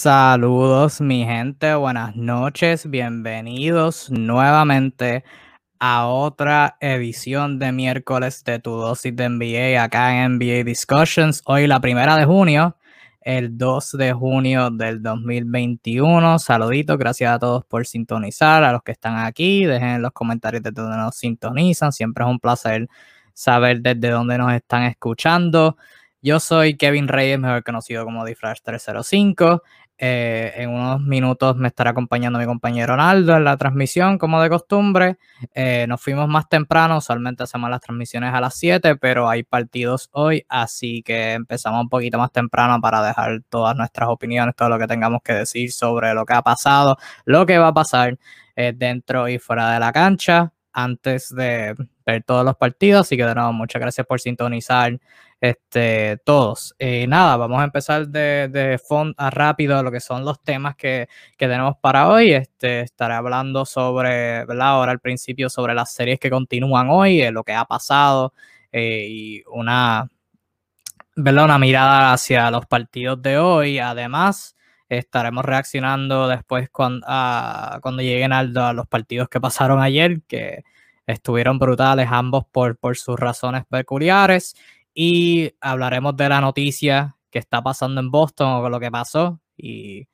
Saludos mi gente, buenas noches, bienvenidos nuevamente a otra edición de miércoles de tu dosis de NBA acá en NBA Discussions. Hoy la primera de junio, el 2 de junio del 2021. Saluditos, gracias a todos por sintonizar, a los que están aquí, dejen en los comentarios de donde nos sintonizan, siempre es un placer saber desde dónde nos están escuchando. Yo soy Kevin Reyes, mejor conocido como Diflash 305. Eh, en unos minutos me estará acompañando mi compañero Ronaldo en la transmisión, como de costumbre. Eh, nos fuimos más temprano, usualmente hacemos las transmisiones a las 7, pero hay partidos hoy, así que empezamos un poquito más temprano para dejar todas nuestras opiniones, todo lo que tengamos que decir sobre lo que ha pasado, lo que va a pasar eh, dentro y fuera de la cancha antes de ver todos los partidos. Así que de nuevo, muchas gracias por sintonizar este, todos. Eh, nada, vamos a empezar de, de fondo a rápido lo que son los temas que, tenemos para hoy. Este, estaré hablando sobre, ¿verdad? Ahora al principio sobre las series que continúan hoy, eh, lo que ha pasado eh, y una, ¿verdad? una mirada hacia los partidos de hoy. Además, estaremos reaccionando después cuando, cuando lleguen a, a los partidos que pasaron ayer, que estuvieron brutales ambos por, por sus razones peculiares y hablaremos de la noticia que está pasando en Boston o lo que pasó y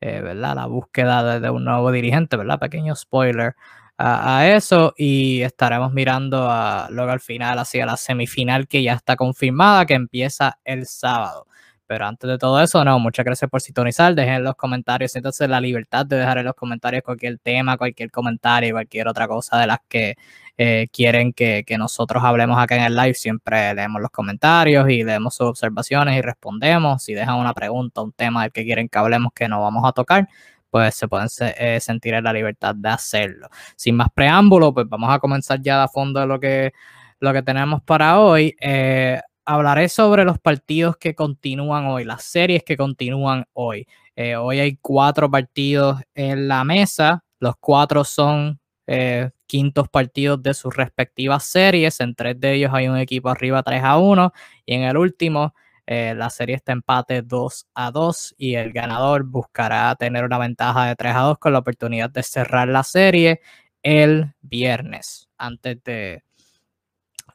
eh, ¿verdad? la búsqueda de, un nuevo dirigente, ¿verdad? Pequeño spoiler a, eso y estaremos mirando a, luego al final hacia la semifinal que ya está confirmada que empieza el sábado. Pero antes de todo eso, no, muchas gracias por sintonizar. Dejen en los comentarios, entonces la libertad de dejar en los comentarios cualquier tema, cualquier comentario, cualquier otra cosa de las que eh, quieren que, nosotros hablemos acá en el live. Siempre leemos los comentarios y leemos sus observaciones y respondemos. Si dejan una pregunta, un tema del que quieren que hablemos que no vamos a tocar, pues se pueden eh, sentir en la libertad de hacerlo. Sin más preámbulo, pues vamos a comenzar ya a fondo de lo que, lo que tenemos para hoy. Eh, hablaré sobre los partidos que continúan hoy, las series que continúan hoy. Eh, hoy hay cuatro partidos en la mesa, los cuatro son eh, quintos partidos de sus respectivas series, en tres de ellos hay un equipo arriba 3 a 1 y en el último eh, la serie está empate 2 a 2 y el ganador buscará tener una ventaja de 3 a 2 con la oportunidad de cerrar la serie el viernes antes de,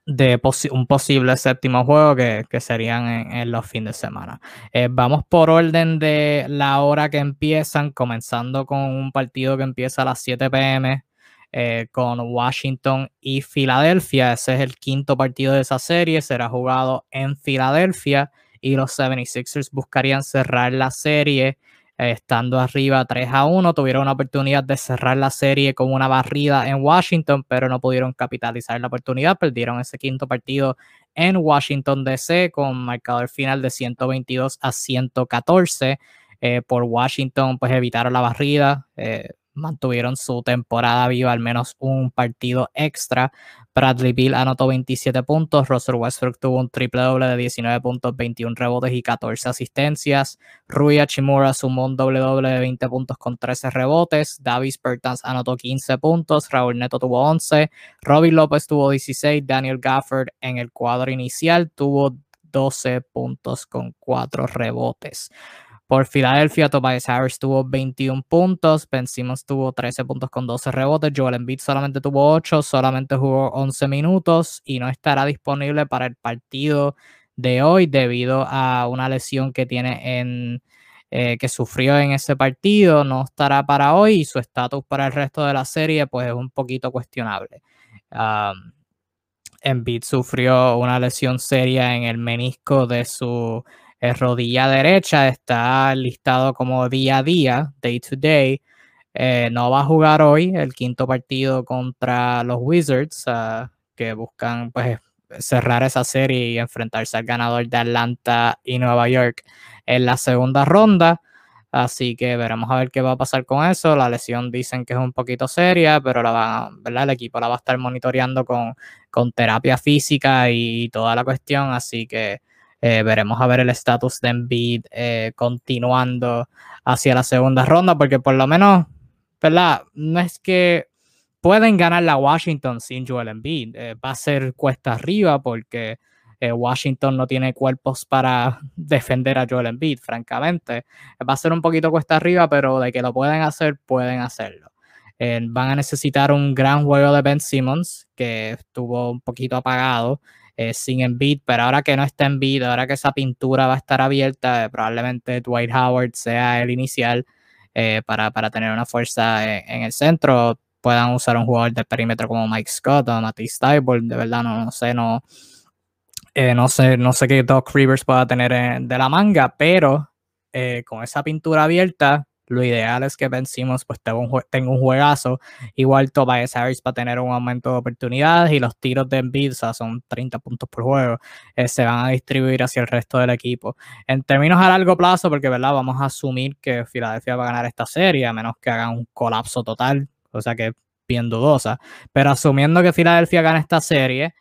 de un posible séptimo juego que, serían en, los fines de semana. Eh, vamos por orden de la hora que empiezan, comenzando con un partido que empieza a las 7 pm eh, con Washington y Filadelfia. Ese es el quinto partido de esa serie, será jugado en Filadelfia y los 76ers buscarían cerrar la serie estando arriba 3 a 1, tuvieron una oportunidad de cerrar la serie con una barrida en Washington, pero no pudieron capitalizar la oportunidad, perdieron ese quinto partido en Washington DC con marcador final de 122 a 114. Eh, por Washington, pues evitaron la barrida. Eh, mantuvieron su temporada viva al menos un partido extra. Bradley Bill anotó 27 puntos, Russell Westbrook tuvo un triple doble de 19 puntos, 21 rebotes y 14 asistencias. Rui Hachimura sumó un doble doble de 20 puntos con 13 rebotes. Davis Bertans anotó 15 puntos, Raúl Neto tuvo 11, Robin López tuvo 16, Daniel Gafford en el cuadro inicial tuvo 12 puntos con 4 rebotes. Por Filadelfia, Tobias Harris tuvo 21 puntos, Ben Simmons tuvo 13 puntos con 12 rebotes, Joel Embiid solamente tuvo 8, solamente jugó 11 minutos y no estará disponible para el partido de hoy debido a una lesión que tiene en eh, que sufrió en ese partido, no estará para hoy y su estatus para el resto de la serie pues es un poquito cuestionable. Um, Embiid sufrió una lesión seria en el menisco de su rodilla derecha está listado como día a día, day to day. Eh, no va a jugar hoy el quinto partido contra los Wizards, ah, que buscan pues cerrar esa serie y enfrentarse al ganador de Atlanta y Nueva York en la segunda ronda. Así que veremos a ver qué va a pasar con eso. La lesión dicen que es un poquito seria, pero la ¿verdad? el equipo la va a estar monitoreando con, con terapia física y toda la cuestión. Así que eh, veremos a ver el estatus de Embiid eh, continuando hacia la segunda ronda, porque por lo menos, ¿verdad? No es que pueden ganar la Washington sin Joel Embiid. Eh, va a ser cuesta arriba porque Eh, Washington no tiene cuerpos para defender a Joel Embiid, francamente. Va a ser un poquito cuesta arriba, pero de que lo pueden hacer, pueden hacerlo. Eh, van a necesitar un gran juego de Ben Simmons, que estuvo un poquito apagado eh, sin Embiid, pero ahora que no está Embiid, ahora que esa pintura va a estar abierta, probablemente Dwight Howard sea el inicial para, para, tener una fuerza en, el centro. Puedan usar un jugador de perímetro como Mike Scott o Matisse Tybalt, de verdad no, no sé, no, eh, no, sé, no sé qué Doc Rivers pueda tener de la manga, pero eh, con esa pintura abierta, lo ideal es que vencimos, pues tenga un, un juegazo. Igual Tobias Harris para tener un aumento de oportunidades y los tiros de Embiid, son 30 puntos por juego, eh, se van a distribuir hacia el resto del equipo. En términos a largo plazo, porque verdad, vamos a asumir que Filadelfia va a ganar esta serie, a menos que hagan un colapso total, o sea que bien dudosa. Pero asumiendo que Filadelfia gana esta serie,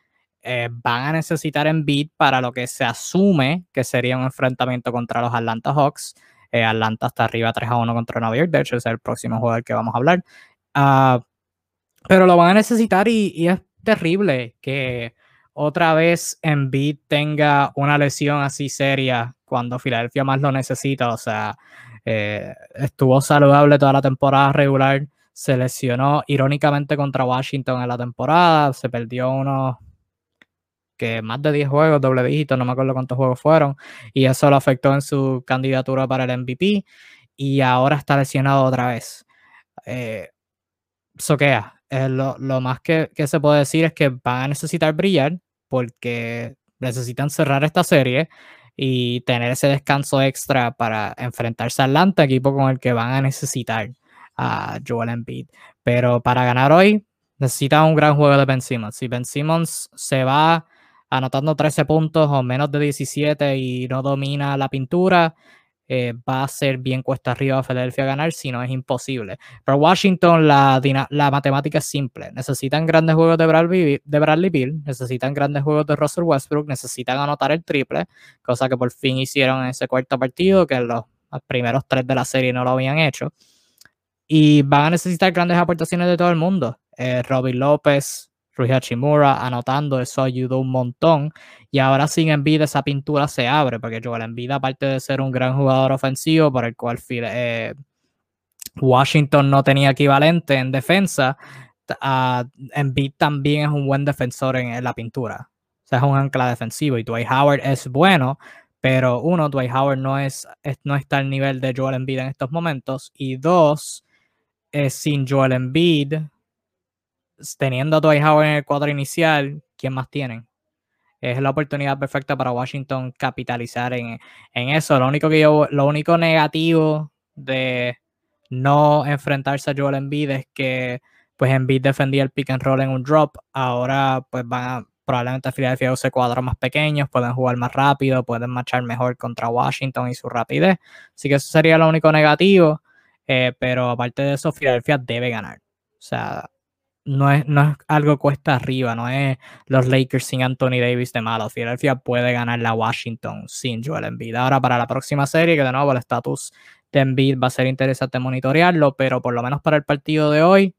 eh, van a necesitar en beat para lo que se asume que sería un enfrentamiento contra los Atlanta Hawks. Eh, Atlanta está arriba 3 a 1 contra Nueva York, de hecho es el próximo juego del que vamos a hablar. Ah, pero lo van a necesitar y, es terrible que otra vez Embiid tenga una lesión así seria cuando Filadelfia más lo necesita. O sea, eh, estuvo saludable toda la temporada regular, se lesionó irónicamente contra Washington en la temporada, se perdió unos que más de 10 juegos, doble dígito, no me acuerdo cuántos juegos fueron, y eso lo afectó en su candidatura para el MVP, y ahora está lesionado otra vez. Eh, soquea. Eh, lo, más que, se puede decir es que van a necesitar brillar porque necesitan cerrar esta serie y tener ese descanso extra para enfrentarse a Atlanta, equipo con el que van a necesitar a Joel Embiid. Pero para ganar hoy, necesitan un gran juego de Ben Simmons. Si Ben Simmons se va anotando 13 puntos o menos de 17 y no domina la pintura, eh, va a ser bien cuesta arriba a Philadelphia ganar, si no es imposible. Pero Washington, la, la matemática es simple. Necesitan grandes juegos de Bradley, de Bill, necesitan grandes juegos de Russell Westbrook, necesitan anotar el triple, cosa que por fin hicieron en ese cuarto partido, que los, primeros tres de la serie no lo habían hecho. Y van a necesitar grandes aportaciones de todo el mundo. Eh, Robin López, Rui Hachimura anotando, eso ayudó un montón. Y ahora sin Embiid esa pintura se abre, porque Joel Embiid, aparte de ser un gran jugador ofensivo, por el cual eh, Washington no tenía equivalente en defensa, uh, Embiid también es un buen defensor en, la pintura. O sea, es un ancla defensivo. Y Dwight Howard es bueno, pero uno, Dwight Howard no, es, no está al nivel de Joel Embiid en estos momentos. Y dos, sin Joel Embiid, teniendo a Dwight Howard en el cuadro inicial, ¿quién más tienen? Es la oportunidad perfecta para Washington capitalizar en, eso. Lo único, que lo único negativo de no enfrentarse a Joel Embiid es que pues Embiid defendía el pick and roll en un drop. Ahora pues van a, probablemente a Philadelphia use cuadros más pequeños, pueden jugar más rápido, pueden marchar mejor contra Washington y su rapidez. Así que eso sería lo único negativo. Eh, pero aparte de eso, Philadelphia debe ganar. O sea, no es, no es algo cuesta arriba, no es los Lakers sin Anthony Davis de malo. Philadelphia puede ganar la Washington sin Joel Embiid. Ahora para la próxima serie, que de nuevo el estatus de Embiid va a ser interesante monitorearlo, pero por lo menos para el partido de hoy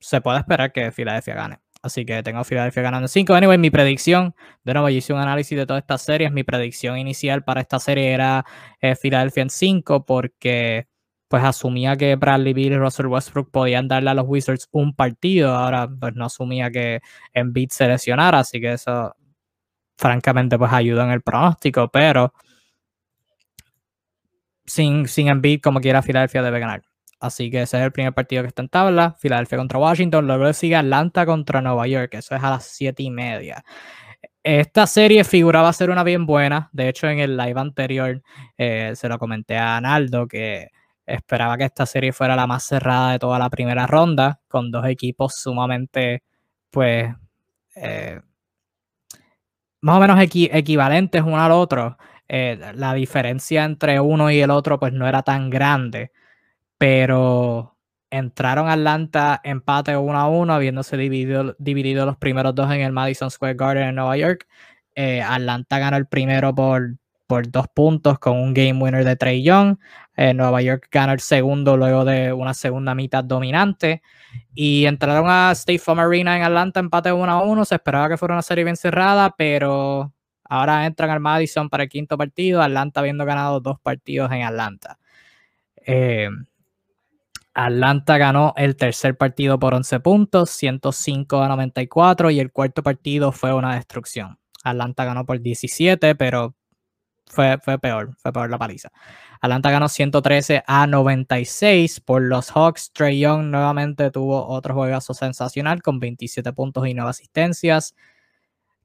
se puede esperar que Philadelphia gane. Así que tengo a Philadelphia ganando 5. Anyway, mi predicción, de nuevo, yo hice un análisis de todas estas series. Mi predicción inicial para esta serie era eh, Philadelphia en 5 porque pues asumía que Bradley Beal y Russell Westbrook podían darle a los Wizards un partido. Ahora, pues no asumía que Embiid se lesionara, así que eso, francamente, pues ayuda en el pronóstico, pero sin, sin Embiid, como quiera, Filadelfia debe ganar. Así que ese es el primer partido que está en tabla. Filadelfia contra Washington. Luego sigue Atlanta contra Nueva York. Eso es a las 7 y media. Esta serie figuraba ser una bien buena. De hecho, en el live anterior eh, se lo comenté a Analdo que Esperaba que esta serie fuera la más cerrada de toda la primera ronda, con dos equipos sumamente, pues, eh, más o menos equivalentes uno al otro. Eh, la diferencia entre uno y el otro, pues, no era tan grande, pero entraron Atlanta empate 1 a 1, habiéndose dividido, dividido los primeros dos en el Madison Square Garden en Nueva York. Eh, Atlanta ganó el primero por por dos puntos con un game winner de Trey Young. Eh, Nueva York gana el segundo luego de una segunda mitad dominante. Y entraron a State Farm Arena en Atlanta, empate 1 a 1. Se esperaba que fuera una serie bien cerrada, pero ahora entran al Madison para el quinto partido. Atlanta habiendo ganado dos partidos en Atlanta. Eh, Atlanta ganó el tercer partido por 11 puntos, 105 a 94, y el cuarto partido fue una destrucción. Atlanta ganó por 17, pero fue, peor, fue peor la paliza. Atlanta ganó 113 a 96 por los Hawks. Trey Young nuevamente tuvo otro juegazo sensacional con 27 puntos y 9 asistencias.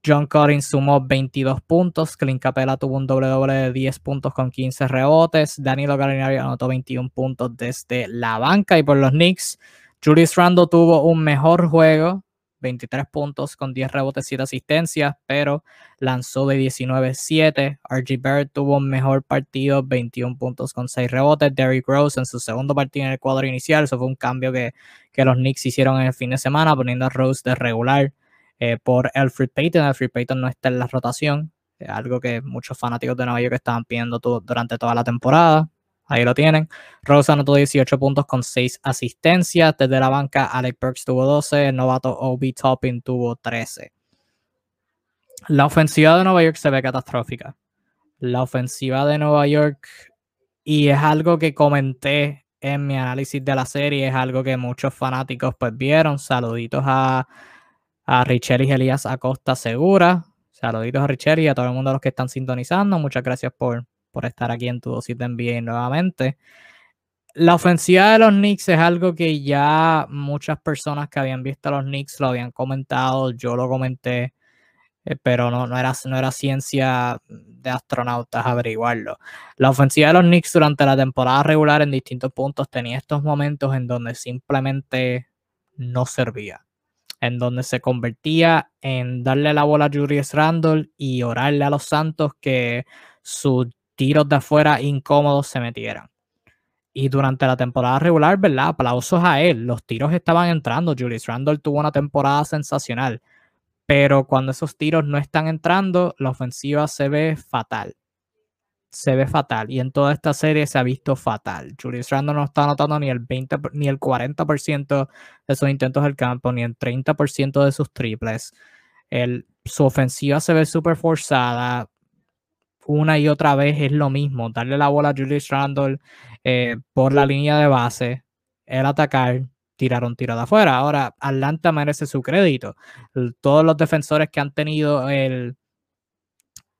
John Collins sumó 22 puntos. Clint Capella tuvo un doble doble de 10 puntos con 15 rebotes. Danilo Gallinari anotó 21 puntos desde la banca. Y por los Knicks, Julius Randle tuvo un mejor juego. 23 puntos con 10 rebotes y asistencias, pero lanzó de 19-7. RG Barrett tuvo un mejor partido, 21 puntos con 6 rebotes. Derrick Rose en su segundo partido en el cuadro inicial. Eso fue un cambio que, que los Knicks hicieron en el fin de semana, poniendo a Rose de regular eh, por Alfred Payton. Alfred Payton no está en la rotación, algo que muchos fanáticos de Nueva York estaban pidiendo durante toda la temporada. Ahí lo tienen. Rose anotó 18 puntos con 6 asistencias. Desde la banca, Alec Burks tuvo 12. El novato Obi Topping tuvo 13. La ofensiva de Nueva York se ve catastrófica. La ofensiva de Nueva York, y es algo que comenté en mi análisis de la serie, es algo que muchos fanáticos pues vieron. Saluditos a a y Elías Acosta Segura. Saluditos a Richel y a todo el mundo los que están sintonizando. Muchas gracias por, por estar aquí en tu dosis de NBA nuevamente. La ofensiva de los Knicks es algo que ya muchas personas que habían visto a los Knicks lo habían comentado. Yo lo comenté, eh, pero no, no, era, no era ciencia de astronautas averiguarlo. La ofensiva de los Knicks durante la temporada regular en distintos puntos tenía estos momentos en donde simplemente no servía en donde se convertía en darle la bola a Julius Randle y orarle a los Santos que sus tiros de afuera incómodos se metieran. Y durante la temporada regular, ¿verdad? Aplausos a él. Los tiros estaban entrando. Julius Randle tuvo una temporada sensacional. Pero cuando esos tiros no están entrando, la ofensiva se ve fatal se ve fatal y en toda esta serie se ha visto fatal. Julius Randle no está anotando ni el 20 ni el 40% de sus intentos del campo, ni el 30% de sus triples. El, su ofensiva se ve súper forzada. Una y otra vez es lo mismo. Darle la bola a Julius Randle eh, por la línea de base, el atacar, tirar un tiro de afuera. Ahora, Atlanta merece su crédito. Todos los defensores que han tenido el,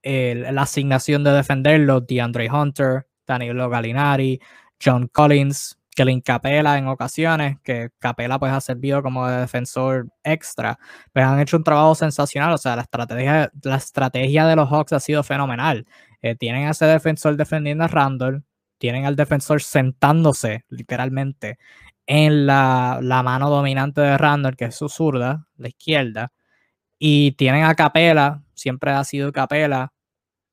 la asignación de defenderlo, DeAndre Hunter, Danilo Gallinari, John Collins, Kellen Capela en ocasiones, que Capela pues ha servido como defensor extra, pues han hecho un trabajo sensacional, o sea, la estrategia, la estrategia de los Hawks ha sido fenomenal. Eh, tienen a ese defensor defendiendo a Randall, tienen al defensor sentándose literalmente en la, la mano dominante de Randall, que es su zurda, la izquierda, y tienen a Capela, siempre ha sido Capela,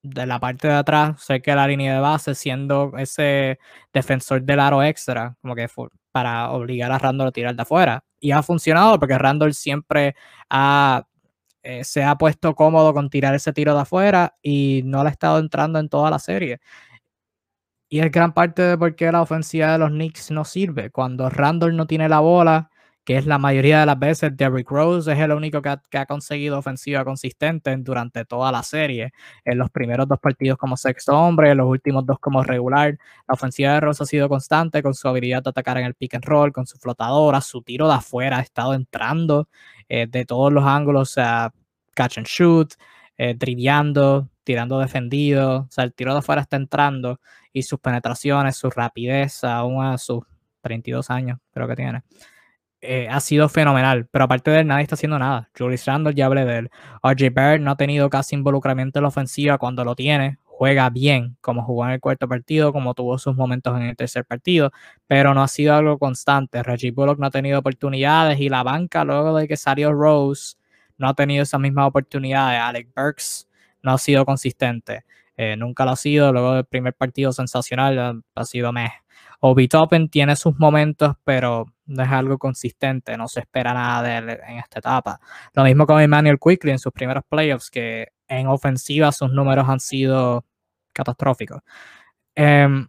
de la parte de atrás, cerca de la línea de base, siendo ese defensor del aro extra, como que para obligar a Randall a tirar de afuera. Y ha funcionado porque Randall siempre ha, eh, se ha puesto cómodo con tirar ese tiro de afuera y no le ha estado entrando en toda la serie. Y es gran parte de por qué la ofensiva de los Knicks no sirve. Cuando Randall no tiene la bola, que es la mayoría de las veces Derrick Rose es el único que ha, conseguido ofensiva consistente durante toda la serie. En los primeros dos partidos como sexto hombre, en los últimos dos como regular. La ofensiva de Rose ha sido constante con su habilidad de atacar en el pick and roll, con su flotadora, su tiro de afuera ha estado entrando eh, de todos los ángulos, sea, catch and shoot, eh, tirando defendido, o sea, el tiro de afuera está entrando y sus penetraciones, su rapidez, aún a sus 32 años creo que tiene. Eh, ha sido fenomenal, pero aparte de él, nadie está haciendo nada. Julius Randle, ya hablé de él. RJ Barrett no ha tenido casi involucramiento en la ofensiva cuando lo tiene. Juega bien, como jugó en el cuarto partido, como tuvo sus momentos en el tercer partido, pero no ha sido algo constante. Reggie Bullock no ha tenido oportunidades y la banca, luego de que salió Rose, no ha tenido esas mismas oportunidades. Alex Burks no ha sido consistente. Eh, nunca lo ha sido. Luego del primer partido sensacional, ha sido meh. Obi Toppen tiene sus momentos, pero no es algo consistente, no se espera nada de él en esta etapa. Lo mismo con Emmanuel Quickly en sus primeros playoffs, que en ofensiva sus números han sido catastrófico. Em,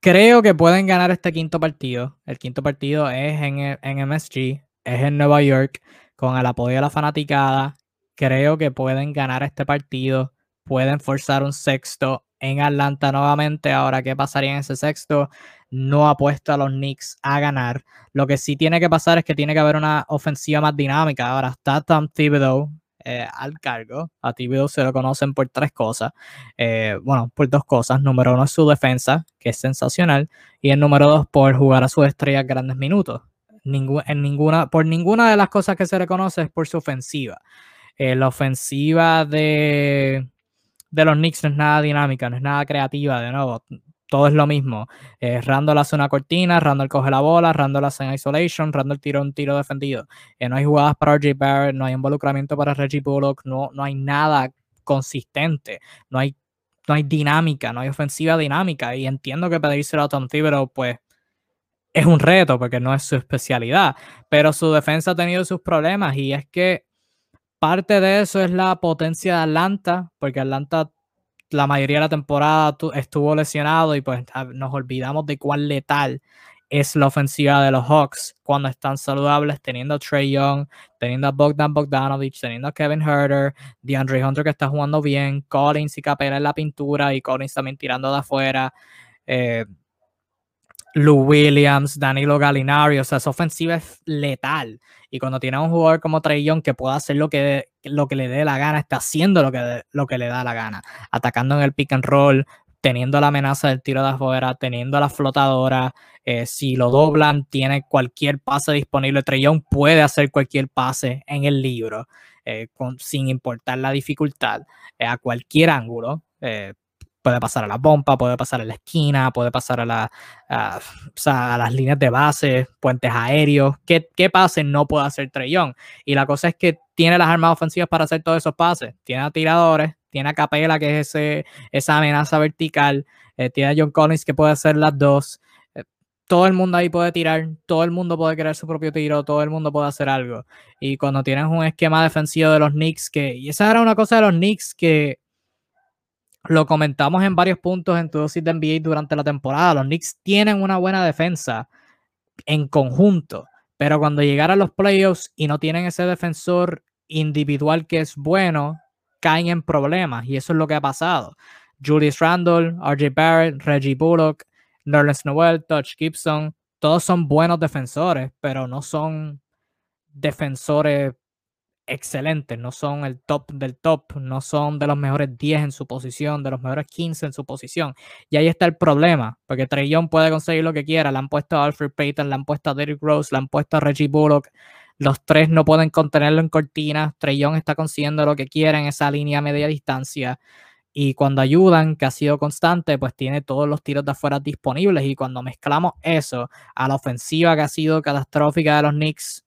creo que pueden ganar este quinto partido. El quinto partido es en, en MSG, es en Nueva York, con el apoyo de la fanaticada. Creo que pueden ganar este partido, pueden forzar un sexto en Atlanta nuevamente. Ahora, ¿qué pasaría en ese sexto? No apuesto a los Knicks a ganar. Lo que sí tiene que pasar es que tiene que haber una ofensiva más dinámica. Ahora está Tom Thibodeau eh, al cargo. A Thibodeau se lo conocen por tres cosas. Eh, bueno, por dos cosas. Número uno es su defensa, que es sensacional. Y el número dos, por jugar a sus estrellas grandes minutos. en ninguna, por ninguna de las cosas que se reconoce es por su ofensiva. Eh, la ofensiva de de los Knicks no es nada dinámica, no es nada creativa, de nuevo, todo es lo mismo. Eh, Randall hace una cortina, Randall coge la bola, Randall hace en isolation, Randall tira un tiro defendido. Eh, no hay jugadas para RJ Barrett, no hay involucramiento para Reggie Bullock, no, no hay nada consistente, no hay, no hay dinámica, no hay ofensiva dinámica. Y entiendo que pedírselo a Tom Thibodeau, pues es un reto porque no es su especialidad, pero su defensa ha tenido sus problemas y es que parte de eso es la potencia de Atlanta, porque Atlanta la mayoría de la temporada estuvo lesionado y pues nos olvidamos de cuán letal es la ofensiva de los Hawks cuando están saludables, teniendo a Trey Young, teniendo a Bogdan Bogdanovich, teniendo a Kevin Herter, DeAndre Hunter que está jugando bien, Collins y Capela en la pintura y Collins también tirando de afuera. Eh, Lou Williams, Danilo Gallinari, o sea, esa ofensiva es letal. Y cuando tiene un jugador como Trey Young que pueda hacer lo que, lo que le dé la gana, está haciendo lo que, lo que le da la gana, atacando en el pick and roll, teniendo la amenaza del tiro de afuera, teniendo la flotadora, eh, si lo doblan, tiene cualquier pase disponible. Young puede hacer cualquier pase en el libro, eh, sin importar la dificultad, eh, a cualquier ángulo puede pasar a la bomba, puede pasar a la esquina, puede pasar a, la, las líneas de base, puentes aéreos. ¿Qué, qué pase no puede hacer Trellón? Y la cosa es que tiene las armas ofensivas para hacer todos esos pases. Tiene a tiradores, tiene a Capela, que es esa amenaza vertical, eh, tiene a John Collins, que puede hacer las dos. Eh, todo el mundo ahí puede tirar, todo el mundo puede crear su propio tiro, todo el mundo puede hacer algo. Y cuando tienes un esquema defensivo de los Knicks, que, y esa era una cosa de los Knicks que lo comentamos en varios puntos en tu dosis de NBA durante la temporada. Los Knicks tienen una buena defensa en conjunto, pero cuando llegan a los playoffs y no tienen ese defensor individual que es bueno, caen en problemas y eso es lo que ha pasado. Julius Randle, RJ Barrett, Reggie Bullock, Nerlens Noel, Touch Gibson, todos son buenos defensores, pero no son defensores excelentes, no son el top del top, no son de los mejores 10 en su posición, de los mejores 15 en su posición. Y ahí está el problema, porque Trey Young puede conseguir lo que quiera. Le han puesto a Alfred Payton, le han puesto a Derrick Rose, le han puesto a Reggie Bullock. Los tres no pueden contenerlo en cortinas. Trey Young está consiguiendo lo que quiera en esa línea a media distancia. Y cuando ayudan, que ha sido constante, pues tiene todos los tiros de afuera disponibles. Y cuando mezclamos eso a la ofensiva que ha sido catastrófica de los Knicks,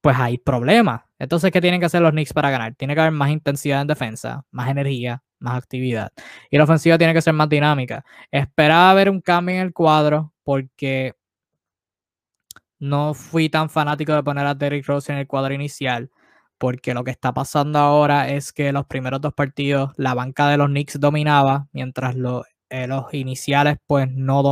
pues hay problemas. Entonces, ¿qué tienen que hacer los Knicks para ganar? Tiene que haber más intensidad en defensa, más energía, más actividad. Y la ofensiva tiene que ser más dinámica. Esperaba ver un cambio en el cuadro porque no fui tan fanático de poner a Derrick Rose en el cuadro inicial. Porque lo que está pasando ahora es que los primeros dos partidos la banca de los Knicks dominaba, mientras eh, los iniciales pues no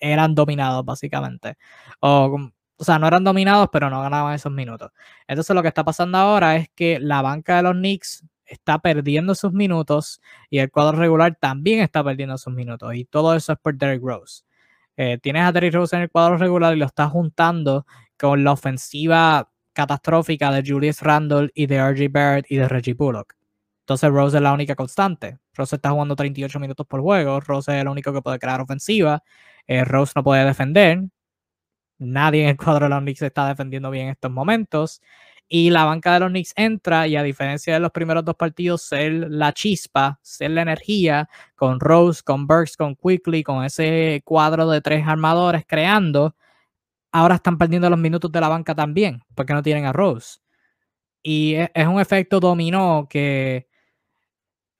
eran dominados básicamente. O o sea, no eran dominados, pero no ganaban esos minutos. Entonces lo que está pasando ahora es que la banca de los Knicks está perdiendo sus minutos y el cuadro regular también está perdiendo sus minutos. Y todo eso es por Derrick Rose. Eh, tienes a Derrick Rose en el cuadro regular y lo estás juntando con la ofensiva catastrófica de Julius Randle y de RJ Barrett y de Reggie Bullock. Entonces Rose es la única constante. Rose está jugando 38 minutos por juego. Rose es el único que puede crear ofensiva. Eh, Rose no puede defender. Nadie en el cuadro de los Knicks está defendiendo bien en estos momentos. Y la banca de los Knicks entra y a diferencia de los primeros dos partidos, ser la chispa, ser la energía, con Rose, con Burks, con Quickly, con ese cuadro de tres armadores creando, ahora están perdiendo los minutos de la banca también, porque no tienen a Rose. Y e, es un efecto dominó que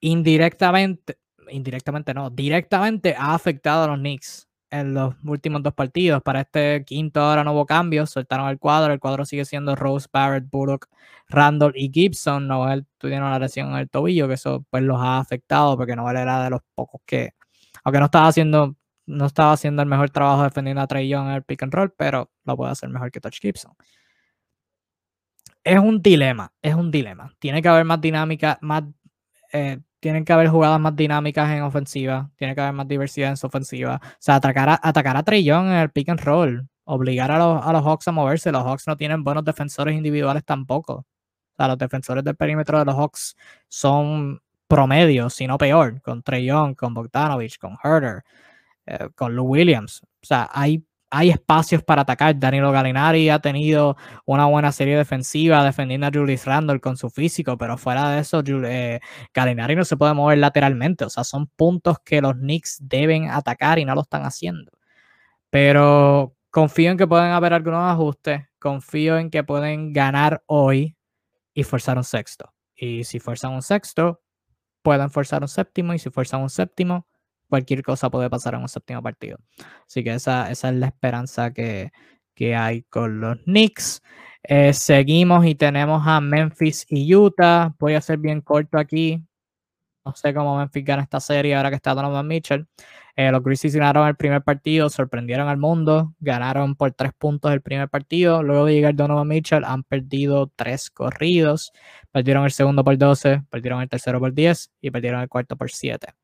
indirectamente, indirectamente no, directamente ha afectado a los Knicks en los últimos dos partidos. Para este quinto ahora no hubo cambios, soltaron el cuadro, el cuadro sigue siendo Rose, Barrett, Bullock, Randall y Gibson. Noel tuvieron una lesión en el tobillo, que eso pues los ha afectado porque Noel era de los pocos que, aunque no estaba haciendo, no estaba haciendo el mejor trabajo defendiendo a Trey Young en el pick and roll, pero lo puede hacer mejor que Touch Gibson. Es un dilema, es un dilema. Tiene que haber más dinámica, más eh, tienen que haber jugadas más dinámicas en ofensiva, tiene que haber más diversidad en su ofensiva. O sea, atacar a, atacar a en el pick and roll, obligar a los, a los Hawks a moverse. Los Hawks no tienen buenos defensores individuales tampoco. O sea, los defensores del perímetro de los Hawks son promedio, si no peor, con Trey Young, con Bogdanovich, con Herder, eh, con Lou Williams. O sea, hay hay espacios para atacar. Danilo Galinari ha tenido una buena serie defensiva defendiendo a Julius Randle con su físico, pero fuera de eso, eh, Galinari no se puede mover lateralmente. O sea, son puntos que los Knicks deben atacar y no lo están haciendo. Pero confío en que pueden haber algunos ajustes. Confío en que pueden ganar hoy y forzar un sexto. Y si forzan un sexto, pueden forzar un séptimo. Y si forzan un séptimo, cualquier cosa puede pasar en un séptimo partido. Así que esa, esa es la esperanza que, hay con los Knicks. Eh, seguimos y tenemos a Memphis y Utah. Voy a ser bien corto aquí. No sé cómo Memphis gana esta serie ahora que está Donovan Mitchell. Eh, los Grizzlies ganaron el primer partido, sorprendieron al mundo, ganaron por tres puntos el primer partido. Luego de llegar Donovan Mitchell, han perdido tres corridos. Perdieron el segundo por 12, perdieron el tercero por 10 y perdieron el cuarto por 7.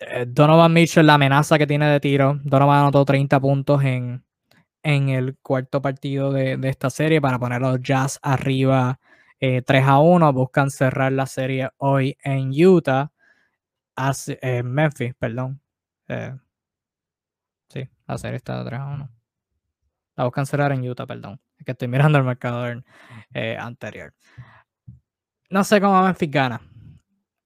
Eh, Donovan Mitchell, la amenaza que tiene de tiro. Donovan anotó 30 puntos en, en el cuarto partido de, esta serie para poner los Jazz arriba 3 eh, a 1. Buscan cerrar la serie hoy en Utah. En eh, Memphis, perdón. sí, la serie está 3 a 1. La buscan cerrar en Utah, perdón. Es que estoy mirando el marcador anterior. No sé cómo Memphis gana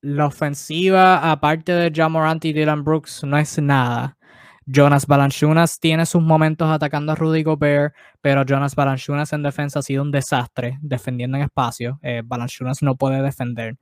la ofensiva, aparte de John Morant y Dylan Brooks, no es nada. Jonas Balanchunas tiene sus momentos atacando a Rudy Gobert, pero Jonas Balanchunas en defensa ha sido un desastre defendiendo en espacio. Eh, Balanchunas no puede defender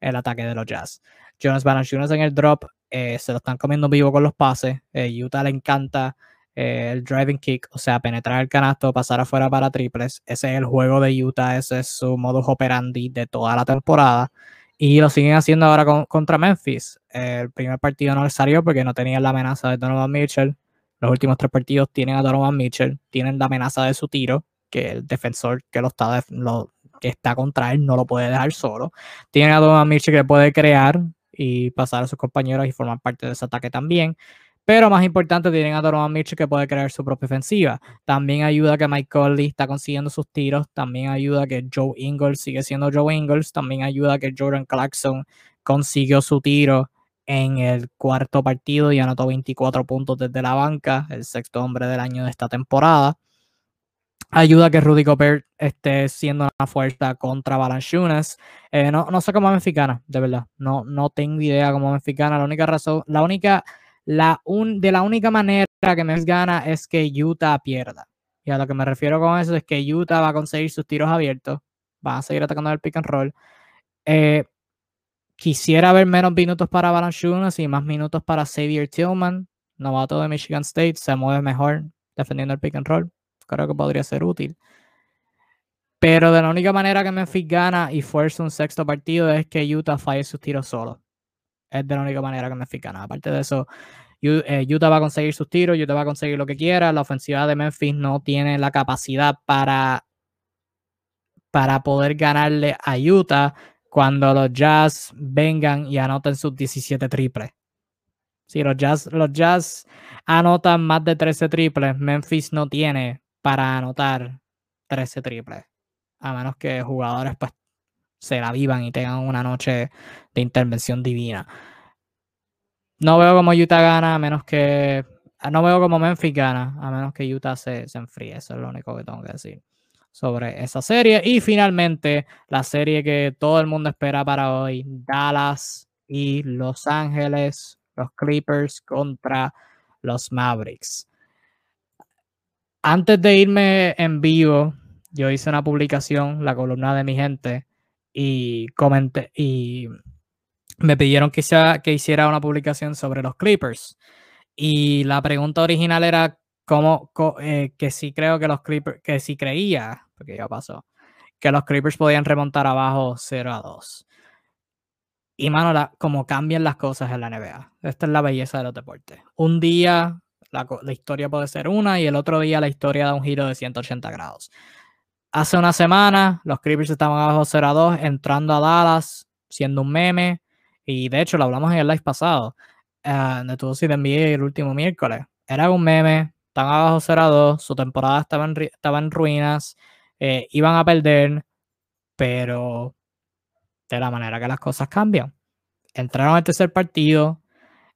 el ataque de los Jazz. Jonas Balanchunas en el drop eh, se lo están comiendo vivo con los pases. Eh, Utah le encanta eh, el driving kick, o sea, penetrar el canasto, pasar afuera para triples. Ese es el juego de Utah, ese es su modus operandi de toda la temporada. Y lo siguen haciendo ahora contra Memphis. el primer partido no les salió porque no tenían la amenaza de Donovan Mitchell. Los últimos tres partidos tienen a Donovan Mitchell, tienen la amenaza de su tiro, que el defensor que lo está, lo, que está contra él no lo puede dejar solo. Tienen a Donovan Mitchell que puede crear y pasar a sus compañeros y formar parte de ese ataque también. Pero más importante, tienen a Donovan Mitchell que puede crear su propia ofensiva. También ayuda que Mike Conley está consiguiendo sus tiros. También ayuda que Joe Ingles sigue siendo Joe Ingles. También ayuda que Jordan Clarkson consiguió su tiro en el cuarto partido y anotó 24 puntos desde la banca, el sexto hombre del año de esta temporada. Ayuda que Rudy Gobert esté siendo una fuerza contra Balanchunas. Eh, no, no sé cómo es mexicana, de verdad. No, no tengo idea cómo es mexicana. La única razón, la única la un, de la única manera que Memphis gana es que Utah pierda. Y a lo que me refiero con eso es que Utah va a conseguir sus tiros abiertos, va a seguir atacando el pick and roll. Eh, quisiera ver menos minutos para Balanchunas y más minutos para Xavier Tillman, novato de Michigan State, se mueve mejor defendiendo el pick and roll. Creo que podría ser útil. Pero de la única manera que Memphis gana y fuerza un sexto partido es que Utah falle sus tiros solo. Es de la única manera que Memphis gana. Aparte de eso, eh, Utah va a conseguir sus tiros, Utah va a conseguir lo que quiera. La ofensiva de Memphis no tiene la capacidad para, para poder ganarle a Utah cuando los Jazz vengan y anoten sus 17 triples. Si los Jazz, los Jazz anotan más de 13 triples, Memphis no tiene para anotar 13 triples. A menos que jugadores pues se la vivan y tengan una noche de intervención divina. No veo como Utah gana a menos que. No veo como Memphis gana a menos que Utah se, se enfríe. Eso es lo único que tengo que decir sobre esa serie. Y finalmente, la serie que todo el mundo espera para hoy: Dallas y Los Ángeles, los Clippers contra los Mavericks. Antes de irme en vivo, yo hice una publicación, la columna de mi gente, y comenté y me pidieron que, que hiciera una publicación sobre los Clippers. Y la pregunta original era cómo, eh, que sí creo que los Clippers, que sí creía, porque ya pasó, que los Clippers podían remontar abajo 0 a 2. Y mano, como cambian las cosas en la NBA. Esta es la belleza de los deportes. Un día la, la, historia puede ser una y el otro día la historia da un giro de 180 grados. Hace una semana los Clippers estaban abajo 0 a 2, entrando a Dallas, siendo un meme. Y de hecho lo hablamos en el live pasado. Uh, de todo si te envié el último miércoles. Era un meme, están abajo 0 a 2, su temporada estaba en, estaba en ruinas, eh, iban a perder, pero de la manera que las cosas cambian. Entraron al tercer partido,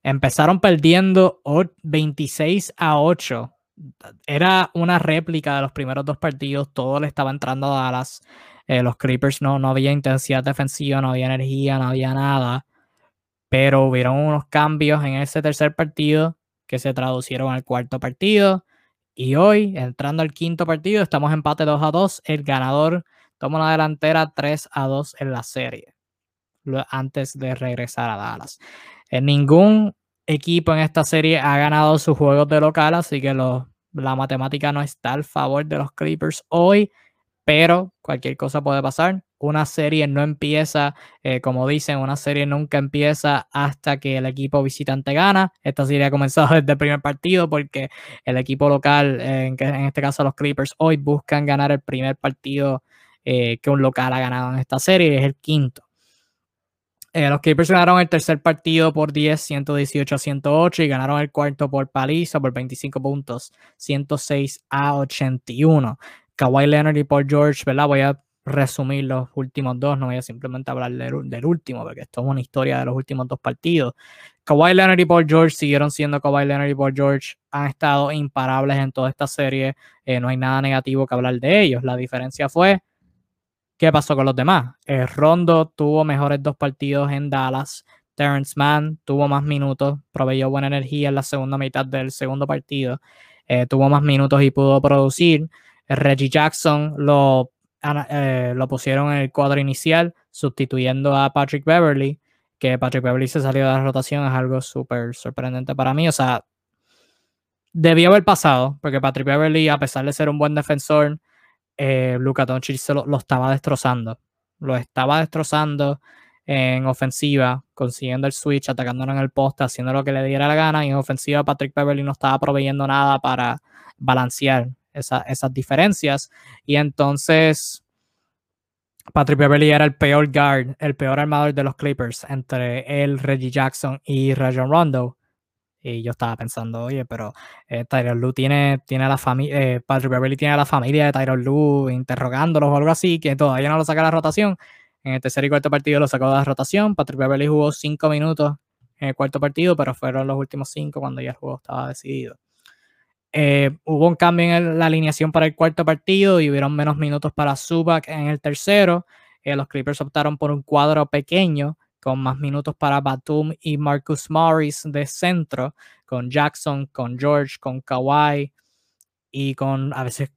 empezaron perdiendo 26 a 8. Era una réplica de los primeros dos partidos, todo le estaba entrando a Dallas. Eh, los Creepers no, no había intensidad defensiva, no había energía, no había nada. Pero hubieron unos cambios en ese tercer partido que se traducieron al cuarto partido. Y hoy, entrando al quinto partido, estamos empate 2 a 2. El ganador toma la delantera 3 a 2 en la serie, antes de regresar a Dallas. En ningún equipo en esta serie ha ganado sus juegos de local, así que la matemática no está al favor de los Clippers hoy, pero cualquier cosa puede pasar una serie no empieza, eh, como dicen, una serie nunca empieza hasta que el equipo visitante gana. Esta serie ha comenzado desde el primer partido porque el equipo local, en, este caso los Clippers, hoy buscan ganar el primer partido eh, que un local ha ganado en esta serie, es el quinto. Eh, los Clippers ganaron el tercer partido por 10, 118 a 108 y ganaron el cuarto por paliza por 25 puntos, 106 a 81. Kawhi Leonard y Paul George, ¿verdad? Voy a resumir los últimos dos, no voy a simplemente hablar del, último, porque esto es una historia de los últimos dos partidos. Kawhi Leonard y Paul George siguieron siendo Kawhi Leonard y Paul George, han estado imparables en toda esta serie, eh, no hay nada negativo que hablar de ellos. La diferencia fue qué pasó con los demás. Eh, Rondo tuvo mejores dos partidos en Dallas. Terrence Mann tuvo más minutos, proveyó buena energía en la segunda mitad del segundo partido. Eh, tuvo más minutos y pudo producir. Reggie Jackson lo eh, lo pusieron en el cuadro inicial, sustituyendo a Patrick Beverly, que Patrick Beverly se salió de la rotación, es algo súper sorprendente para mí. O sea, debió haber pasado, porque Patrick Beverly, a pesar de ser un buen defensor, eh, Luka Doncic lo, estaba destrozando. Lo estaba destrozando en ofensiva, consiguiendo el switch, atacándolo en el poste, haciendo lo que le diera la gana. Y en ofensiva, Patrick Beverly no estaba proveyendo nada para balancear esas diferencias. Y entonces Patrick Beverly era el peor guard, el peor armador de los Clippers entre él, Reggie Jackson y Rajon Rondo. Y yo estaba pensando, oye, pero eh, Tyron tiene, tiene la familia, eh, Patrick Beverly tiene la familia de Tyron Lue interrogándolos o algo así, que todavía no lo saca la rotación. En el tercer y cuarto partido lo sacó de la rotación. Patrick Beverly jugó cinco minutos en el cuarto partido, pero fueron los últimos cinco cuando ya el juego estaba decidido. Eh, hubo un cambio en la alineación para el cuarto partido y hubieron menos minutos para Zubac en el tercero. Eh, los Clippers optaron por un cuadro pequeño con más minutos para Batum y Marcus Morris de centro, con Jackson, con George, con Kawhi y con a veces,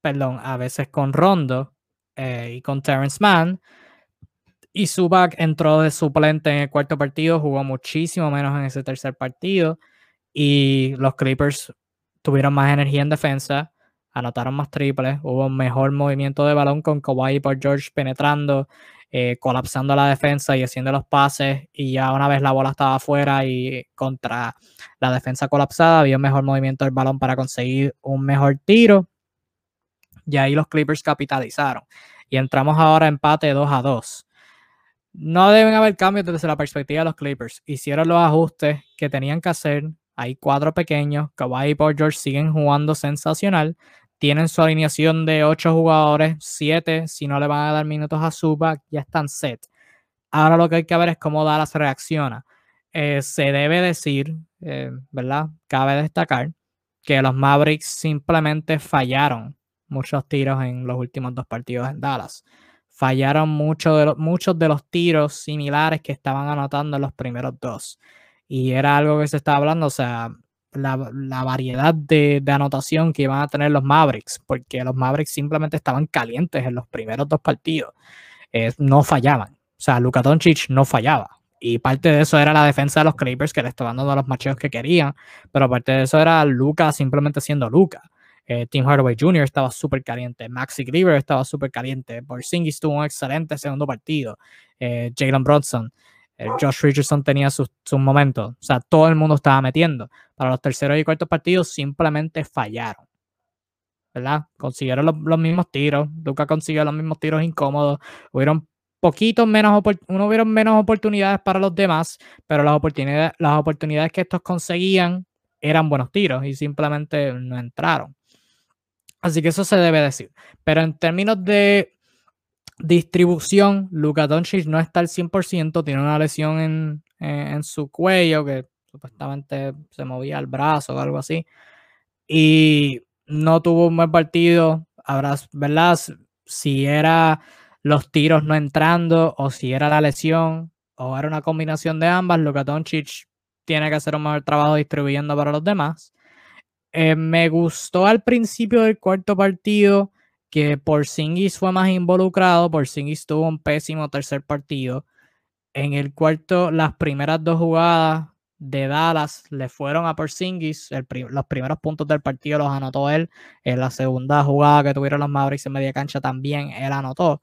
perdón, a veces con Rondo eh, y con Terrence Mann. Y Zubac entró de suplente en el cuarto partido, jugó muchísimo menos en ese tercer partido. Y los Clippers tuvieron más energía en defensa, anotaron más triples, hubo un mejor movimiento de balón con Kawhi por George penetrando, eh, colapsando la defensa y haciendo los pases. Y ya una vez la bola estaba afuera y contra la defensa colapsada, había un mejor movimiento del balón para conseguir un mejor tiro. Y ahí los Clippers capitalizaron. Y entramos ahora a empate 2 a 2. No deben haber cambios desde la perspectiva de los Clippers. Hicieron los ajustes que tenían que hacer hay cuatro pequeños. Kawhi y Paul George siguen jugando sensacional. Tienen su alineación de ocho jugadores, siete. Si no le van a dar minutos a Zubac, ya están set. Ahora lo que hay que ver es cómo Dallas reacciona. Eh, se debe decir, eh, ¿verdad? Cabe destacar que los Mavericks simplemente fallaron muchos tiros en los últimos dos partidos en Dallas. Fallaron muchos de los tiros similares que estaban anotando en los primeros dos y era algo que se estaba hablando, o sea, la, variedad de, anotación que iban a tener los Mavericks, porque los Mavericks simplemente estaban calientes en los primeros dos partidos, no fallaban, o sea, Luka Doncic no fallaba y parte de eso era la defensa de los Clippers que le estaban dando los macheos que querían, pero parte de eso era Luca simplemente siendo Luca. Eh, Tim Hardaway Jr. estaba súper caliente, Maxi Kleber estaba súper caliente, Porzingis tuvo un excelente segundo partido, eh, Jalen Bronson, eh, Josh Richardson tenía sus, momentos, o sea, todo el mundo estaba metiendo. Para los terceros y cuartos partidos simplemente fallaron. ¿Verdad? Consiguieron los, los mismos tiros, Luca consiguió los mismos tiros incómodos, hubieron poquitos menos, uno hubieron menos oportunidades para los demás, pero las oportunidades, las oportunidades que estos conseguían eran buenos tiros y simplemente no entraron. Así que eso se debe decir. Pero en términos de distribución, Luka Doncic no está al 100%, tiene una lesión en, en, su cuello que supuestamente se movía el brazo o algo así. Y no tuvo un buen partido. Habrá, ¿verdad? Si era los tiros no entrando o si era la lesión o era una combinación de ambas, Luka Doncic tiene que hacer un mejor trabajo distribuyendo para los demás. Eh, me gustó al principio del cuarto partido que Porzingis fue más involucrado. Porzingis tuvo un pésimo tercer partido. En el cuarto, las primeras dos jugadas de Dallas le fueron a Porzingis. los primeros puntos del partido los anotó él. En la segunda jugada que tuvieron los Mavericks en media cancha también él anotó.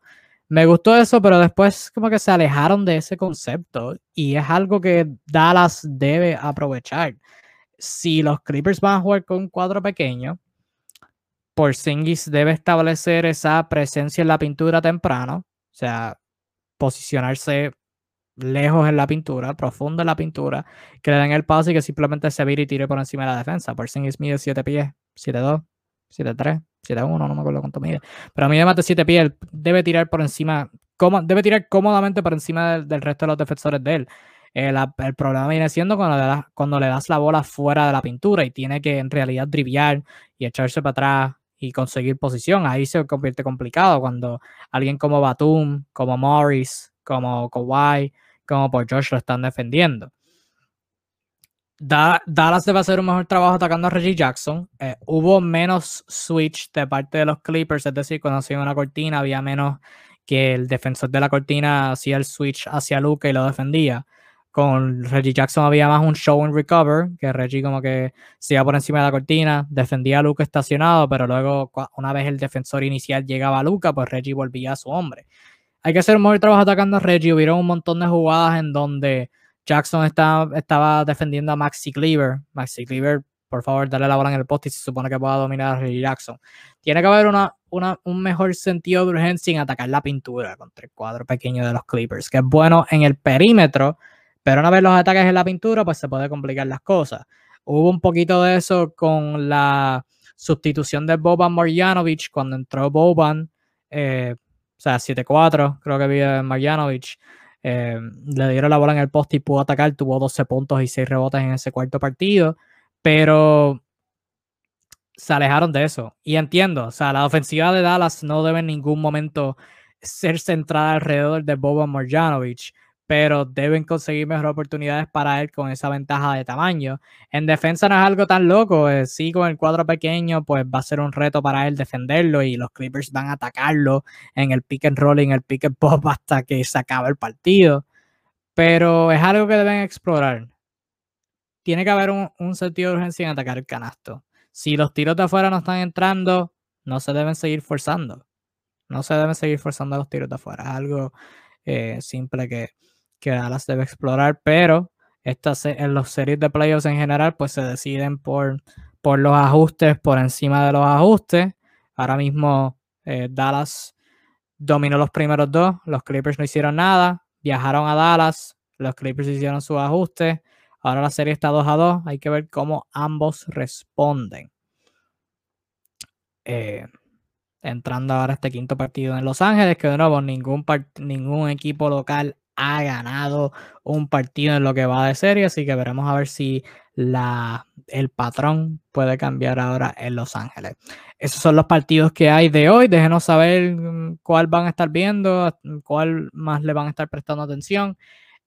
Me gustó eso, pero después como que se alejaron de ese concepto y es algo que Dallas debe aprovechar. Si los Clippers van a jugar con un cuadro pequeño, Porzingis debe establecer esa presencia en la pintura temprano, o sea, posicionarse lejos en la pintura, profundo en la pintura, que le den el paso y que simplemente se vire y tire por encima de la defensa. Porzingis mide 7 pies, 7-2, 7-3. 7-1, no me acuerdo cuánto mide. Pero a mí de más de 7 pies, debe tirar por encima, debe tirar cómodamente por encima del, resto de los defensores de él. el problema viene siendo cuando le, das, cuando le das la bola fuera de la pintura y tiene que en realidad driviar y echarse para atrás y conseguir posición. Ahí se convierte complicado cuando alguien como Batum, como Morris, como Kawhi, como por Josh lo están defendiendo. Dallas debe hacer un mejor trabajo atacando a Reggie Jackson. Eh, hubo menos switch de parte de los Clippers, es decir, cuando hacía una cortina había menos que el defensor de la cortina hacía el switch hacia Luca y lo defendía. Con Reggie Jackson había más un show and recover, que Reggie como que se iba por encima de la cortina, defendía a Luca estacionado, pero luego una vez el defensor inicial llegaba a Luca, pues Reggie volvía a su hombre. Hay que hacer un mejor trabajo atacando a Reggie. Hubieron un montón de jugadas en donde Jackson estaba defendiendo a Maxi Cleaver. Maxi Cleaver, por favor, dale la bola en el poste y se supone que pueda dominar a Reggie Jackson. Tiene que haber una, un mejor sentido de urgencia en atacar la pintura contra el cuadro pequeño de los Clippers, que es bueno en el perímetro, pero una vez los ataques en la pintura, pues se puede complicar las cosas. Hubo un poquito de eso con la sustitución de Boban Marjanovic cuando entró Boban, eh, o sea, 7-4, creo que había Marjanovic. Eh, le dieron la bola en el poste y pudo atacar, tuvo 12 puntos y 6 rebotes en ese cuarto partido, pero se alejaron de eso. Y entiendo, o sea, la ofensiva de Dallas no debe en ningún momento ser centrada alrededor de Boban Marjanovic pero deben conseguir mejores oportunidades para él con esa ventaja de tamaño. En defensa no es algo tan loco, eh, sí con el cuadro pequeño, pues va a ser un reto para él defenderlo y los Clippers van a atacarlo en el pick and roll y en el pick and pop hasta que se acabe el partido. Pero es algo que deben explorar. Tiene que haber un, sentido de urgencia en atacar el canasto. Si los tiros de afuera no están entrando, no se deben seguir forzando. No se deben seguir forzando los tiros de afuera. Es algo eh, simple que, que Dallas debe explorar, pero estas, en los series de playoffs en general, pues se deciden por, por los ajustes, por encima de los ajustes. Ahora mismo eh, Dallas dominó los primeros dos, los Clippers no hicieron nada, viajaron a Dallas, los Clippers hicieron sus ajustes. Ahora la serie está 2 a 2, hay que ver cómo ambos responden. Eh, entrando ahora este quinto partido en Los Ángeles, que de nuevo ningún, ningún equipo local ha ganado un partido en lo que va de serie, así que veremos a ver si la, el patrón puede cambiar ahora en Los Ángeles. Esos son los partidos que hay de hoy. Déjenos saber mm, cuál van a estar viendo, cuál más le van a estar prestando atención.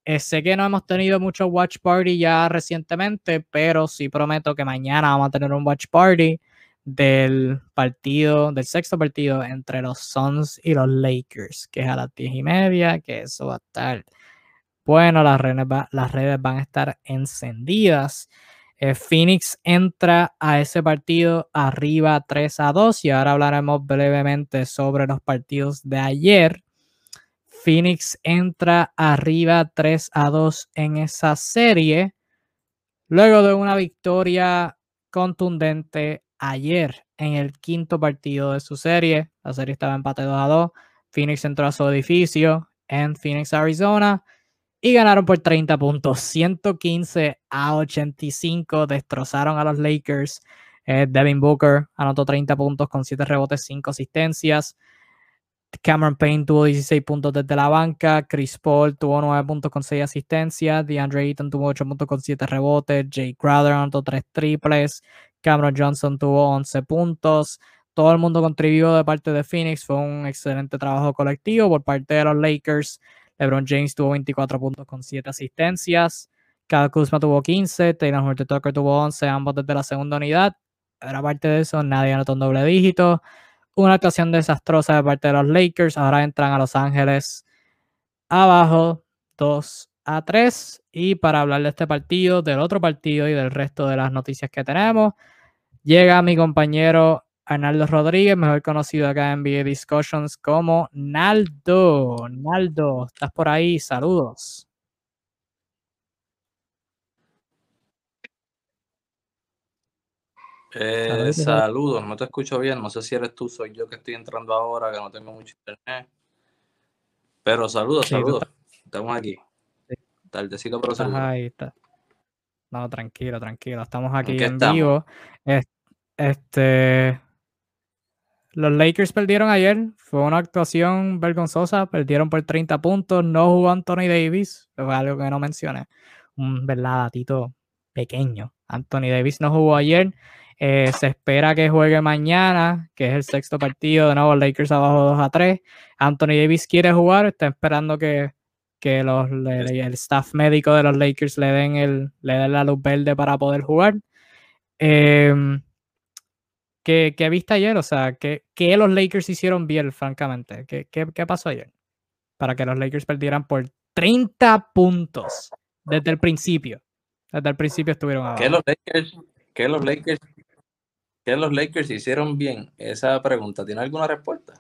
Eh, sé que no hemos tenido mucho watch party ya recientemente, pero sí prometo que mañana vamos a tener un watch party del partido, del sexto partido entre los Suns y los Lakers, que es a las diez y media, que eso va a estar bueno, las redes, las redes van a estar encendidas. Eh, Phoenix entra a ese partido arriba 3 a 2 y ahora hablaremos brevemente sobre los partidos de ayer. Phoenix entra arriba 3 a 2 en esa serie luego de una victoria contundente ayer en el quinto partido de su serie. La serie estaba empate 2 a 2. Phoenix entró a su edificio en Phoenix, Arizona y ganaron por 30 puntos, 115 a 85, destrozaron a los Lakers. Eh, Devin Booker anotó 30 puntos con 7 rebotes, 5 asistencias. Cameron Payne tuvo 16 puntos desde la banca. Chris Paul tuvo 9 puntos con 6 asistencias. DeAndre Ayton tuvo 8 puntos con 7 rebotes. Jay Crowder anotó 3 triples. Cameron Johnson tuvo 11 puntos. Todo el mundo contribuyó de parte de Phoenix. Fue un excelente trabajo colectivo por parte de los Lakers. LeBron James tuvo 24 puntos con 7 asistencias. Kyle Kuzma tuvo 15. Taylor Horton Tucker tuvo 11, ambos desde la segunda unidad. Pero aparte de eso, nadie anotó un doble dígito. Una actuación desastrosa de parte de los Lakers. Ahora entran a Los Ángeles abajo 2 a 3. Y para hablar de este partido, del otro partido y del resto de las noticias que tenemos, llega mi compañero Arnaldo Rodríguez, mejor conocido acá en NBA Discussions como Naldo. Naldo, ¿estás por ahí? Saludos. Eh, saludos, no te escucho bien, no sé si eres tú, soy yo que estoy entrando ahora, que no tengo mucho internet. Pero saludos, saludos, estamos aquí. Tardecito, pero saludos. Ahí está. No, tranquilo, tranquilo, estamos aquí en, vivo. Este, los Lakers perdieron ayer. Fue una actuación vergonzosa. Perdieron por 30 puntos. No jugó Anthony Davis. Fue algo que no mencioné. Un verdad datito pequeño. Anthony Davis no jugó ayer. Eh, se espera que juegue mañana, que es el sexto partido. De nuevo, Lakers abajo 2 a 3. Anthony Davis quiere jugar. Está esperando que, que los, el staff médico de los Lakers le den, el, le den la luz verde para poder jugar. Eh, ¿Qué, ¿Qué, viste ayer? O sea, ¿qué, ¿qué, los Lakers hicieron bien, francamente? ¿Qué, ¿Qué, qué, pasó ayer? Para que los Lakers perdieran por 30 puntos desde el principio. Desde el principio estuvieron abajo. ¿Qué los Lakers, qué los Lakers, qué los Lakers hicieron bien? Esa pregunta, ¿tiene alguna respuesta?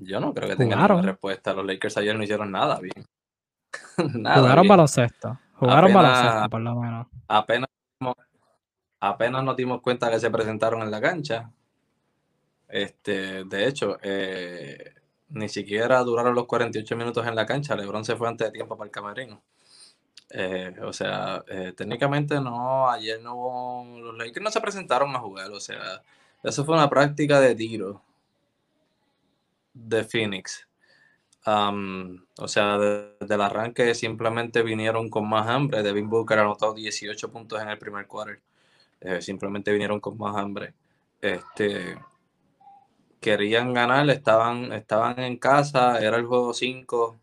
Yo no creo que tenga ninguna respuesta. Los Lakers ayer no hicieron nada bien. nada Jugaron baloncesto. Jugaron baloncesto, por lo menos. Apenas apenas nos dimos cuenta que se presentaron en la cancha. Este, de hecho, eh, ni siquiera duraron los 48 minutos en la cancha. LeBron se fue antes de tiempo para el camerino. Eh, o sea, eh, técnicamente no, ayer no hubo, los Lakers no se presentaron a jugar, o sea, eso fue una práctica de tiro de Phoenix. o sea, desde el arranque simplemente vinieron con más hambre. Devin Booker anotó 18 puntos en el primer quarter. Eh, simplemente vinieron con más hambre. Este, querían ganar, estaban, estaban en casa, era el juego 5.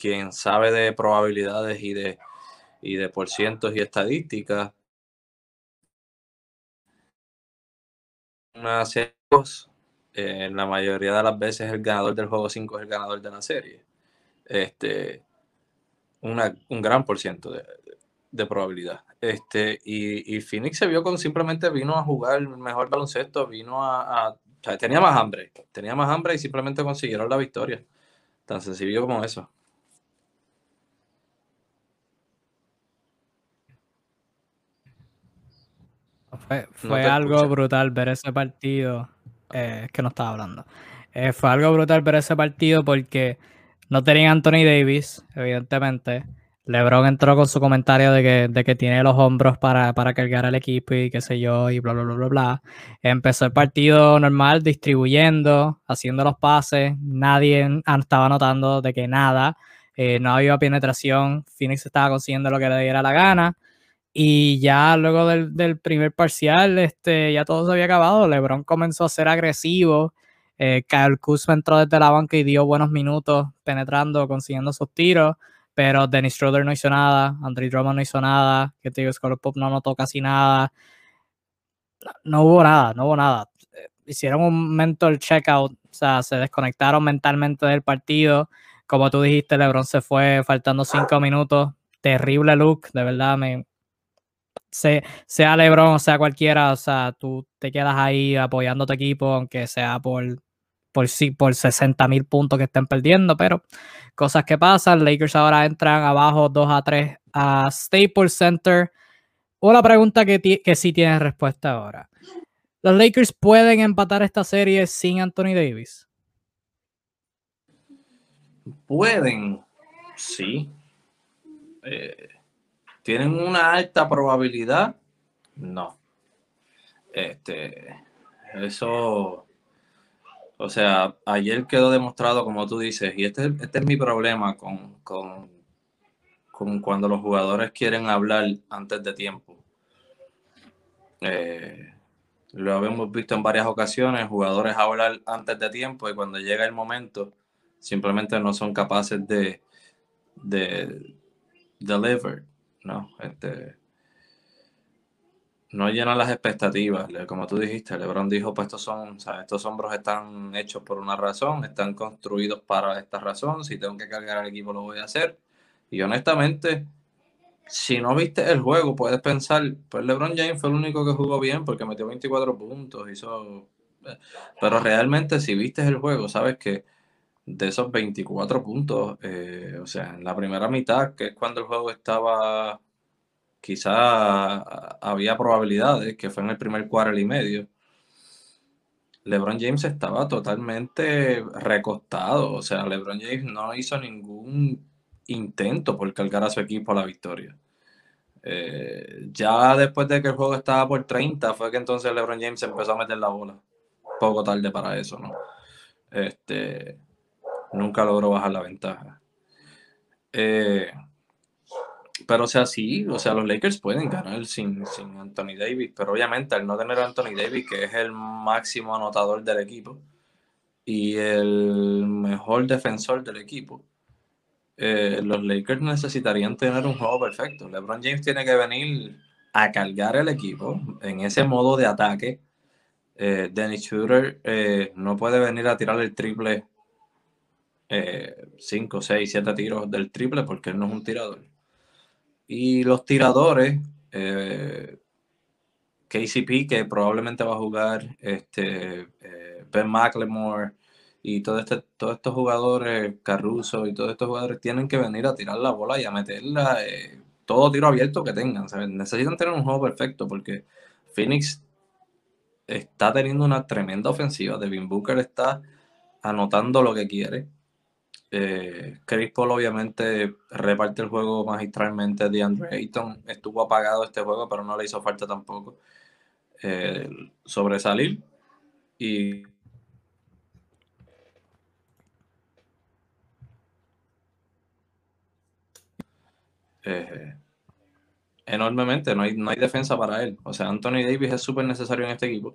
Quien sabe de probabilidades y de, y de porcientos y estadísticas. Una serie, eh, la mayoría de las veces el ganador del juego 5 es el ganador de la serie. Este, una, un gran por ciento de, probabilidad. Este, y, Phoenix se vio con simplemente vino a jugar el mejor baloncesto, vino a, tenía más hambre, tenía más hambre y simplemente consiguieron la victoria. Tan sencillo como eso. Fue, algo brutal ver ese partido. Eh, que no estaba hablando. Eh, fue algo brutal ver ese partido porque no tenían Anthony Davis, evidentemente. LeBron entró con su comentario de que, de que tiene los hombros para, para, cargar al equipo y qué sé yo, y bla, bla, bla, bla, bla. Empezó el partido normal, distribuyendo, haciendo los pases. Nadie estaba notando de que nada, eh, no había penetración. Phoenix estaba consiguiendo lo que le diera la gana. Y ya luego del, del primer parcial, este, ya todo se había acabado. LeBron comenzó a ser agresivo. Eh, Kyle Kuzma entró desde la banca y dio buenos minutos penetrando, consiguiendo sus tiros pero Dennis Schroeder no hizo nada, Andre Drummond no hizo nada, que te digo, Pop no notó casi nada. No hubo nada, no hubo nada. Hicieron un mental checkout, o sea, se desconectaron mentalmente del partido. como tú dijiste, LeBron se fue faltando cinco minutos. Terrible look, de verdad, me, sea, LeBron o sea cualquiera, o sea, tú te quedas ahí apoyando tu equipo, aunque sea por, por, por 60 mil puntos que estén perdiendo, pero cosas que pasan. Lakers ahora entran abajo 2 a 3 a Staples Center. Una pregunta que, que sí tiene respuesta ahora. ¿Los Lakers pueden empatar esta serie sin Anthony Davis? Pueden, sí. Eh, ¿Tienen una alta probabilidad? No. Este, eso, o sea, ayer quedó demostrado, como tú dices, y este, este es mi problema con, con, con, cuando los jugadores quieren hablar antes de tiempo. Eh, lo habíamos visto en varias ocasiones, jugadores hablar antes de tiempo y cuando llega el momento simplemente no son capaces de, de deliver. ¿No? Este, no llenan las expectativas. Como tú dijiste, LeBron dijo, pues estos son, estos hombros están hechos por una razón, están construidos para esta razón. Si tengo que cargar al equipo, lo voy a hacer. Y honestamente, si no viste el juego, puedes pensar, pues LeBron James fue el único que jugó bien porque metió 24 puntos, hizo... Eh, pero realmente si viste el juego, sabes que de esos 24 puntos, eh, o sea, en la primera mitad, que es cuando el juego estaba, quizá había probabilidades, que fue en el primer cuarto y medio, LeBron James estaba totalmente recostado, o sea, LeBron James no hizo ningún intento por cargar a su equipo a la victoria. Eh, ya después de que el juego estaba por 30, fue que entonces LeBron James empezó a meter la bola. Poco tarde para eso, ¿no? Este, nunca logró bajar la ventaja. Eh, pero o sea, sí, o sea, los Lakers pueden ganar sin, sin, Anthony Davis, pero obviamente al no tener a Anthony Davis, que es el máximo anotador del equipo y el mejor defensor del equipo, eh, los Lakers necesitarían tener un juego perfecto. LeBron James tiene que venir a cargar el equipo en ese modo de ataque. Eh, Dennis Shooter eh, no puede venir a tirar el triple 5, 6, 7 tiros del triple porque él no es un tirador. Y los tiradores, eh, KCP, que probablemente va a jugar, este, eh, Ben McLemore y todo este, todos estos jugadores, Caruso y todos estos jugadores tienen que venir a tirar la bola y a meterla eh, todo tiro abierto que tengan. Necesitan tener un juego perfecto porque Phoenix está teniendo una tremenda ofensiva. Devin Booker está anotando lo que quiere. Eh, Chris Paul obviamente reparte el juego magistralmente. de Andre Ayton estuvo apagado este juego, pero no le hizo falta tampoco eh, sobresalir. Y eh, enormemente, no hay, no hay defensa para él. O sea, Anthony Davis es súper necesario en este equipo.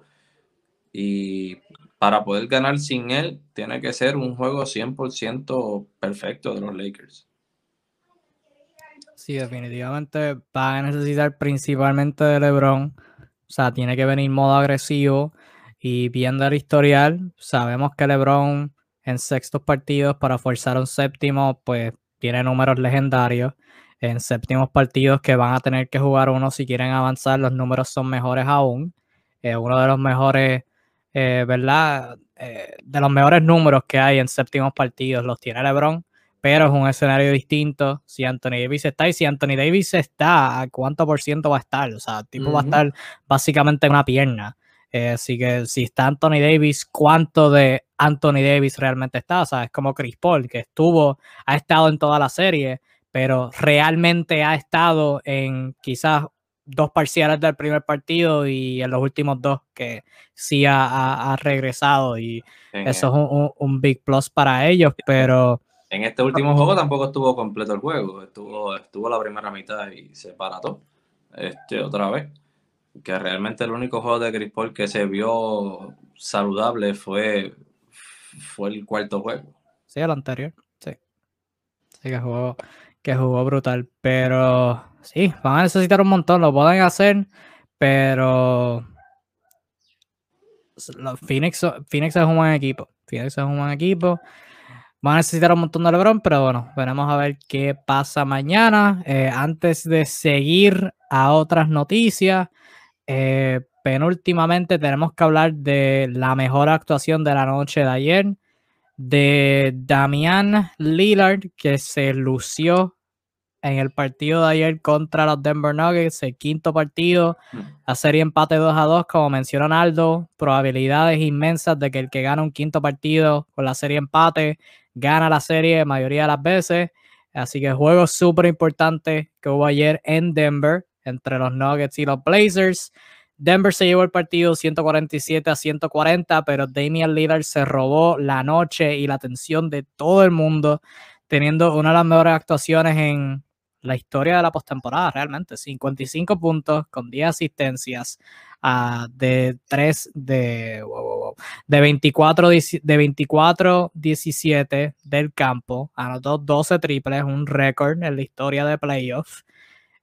Y para poder ganar sin él, tiene que ser un juego 100% perfecto de los Lakers. Sí, definitivamente va a necesitar principalmente de LeBron. O sea, tiene que venir modo agresivo y viendo el historial, sabemos que LeBron en sextos partidos para forzar un séptimo, pues tiene números legendarios. En séptimos partidos que van a tener que jugar uno si quieren avanzar, los números son mejores aún. Eh, uno de los mejores eh, ¿verdad? Eh, de los mejores números que hay en séptimos partidos los tiene LeBron, pero es un escenario distinto si Anthony Davis está y si Anthony Davis está, ¿cuánto por ciento va a estar? O sea, el tipo va a estar básicamente en una pierna. Eh, así que si está Anthony Davis, ¿cuánto de Anthony Davis realmente está? O sea, es como Chris Paul, que estuvo, ha estado en toda la serie, pero realmente ha estado en quizás dos parciales del primer partido y en los últimos dos que sí ha, regresado y eso es un, big plus para ellos, pero... En este último juego tampoco estuvo completo el juego, estuvo, estuvo la primera mitad y se parató este, otra vez. Que realmente el único juego de Chris Paul que se vio saludable fue, fue el cuarto juego. Sí, el anterior, sí. Sí, que jugó, que jugó brutal, pero Sí, van a necesitar un montón, lo pueden hacer, pero Phoenix, Phoenix es un buen equipo. Phoenix es un buen equipo. van a necesitar un montón de LeBron, pero bueno, veremos a ver qué pasa mañana. Eh, antes de seguir a otras noticias, eh, penúltimamente tenemos que hablar de la mejor actuación de la noche de ayer, de Damian Lillard, que se lució en el partido de ayer contra los Denver Nuggets, el quinto partido, mm. la serie empate 2 a 2, como mencionó Aldo, probabilidades inmensas de que el que gana un quinto partido con la serie empate gana la serie la mayoría de las veces. Así que juego súper importante que hubo ayer en Denver entre los Nuggets y los Blazers. Denver se llevó el partido 147 a 140, pero Damian Lillard se robó la noche y la atención de todo el mundo, teniendo una de las mejores actuaciones en la historia de la postemporada, realmente. 55 puntos con 10 asistencias uh, de 3 de, de 24 de 24 17 del campo. Anotó 12 triples, un récord en la historia de playoffs.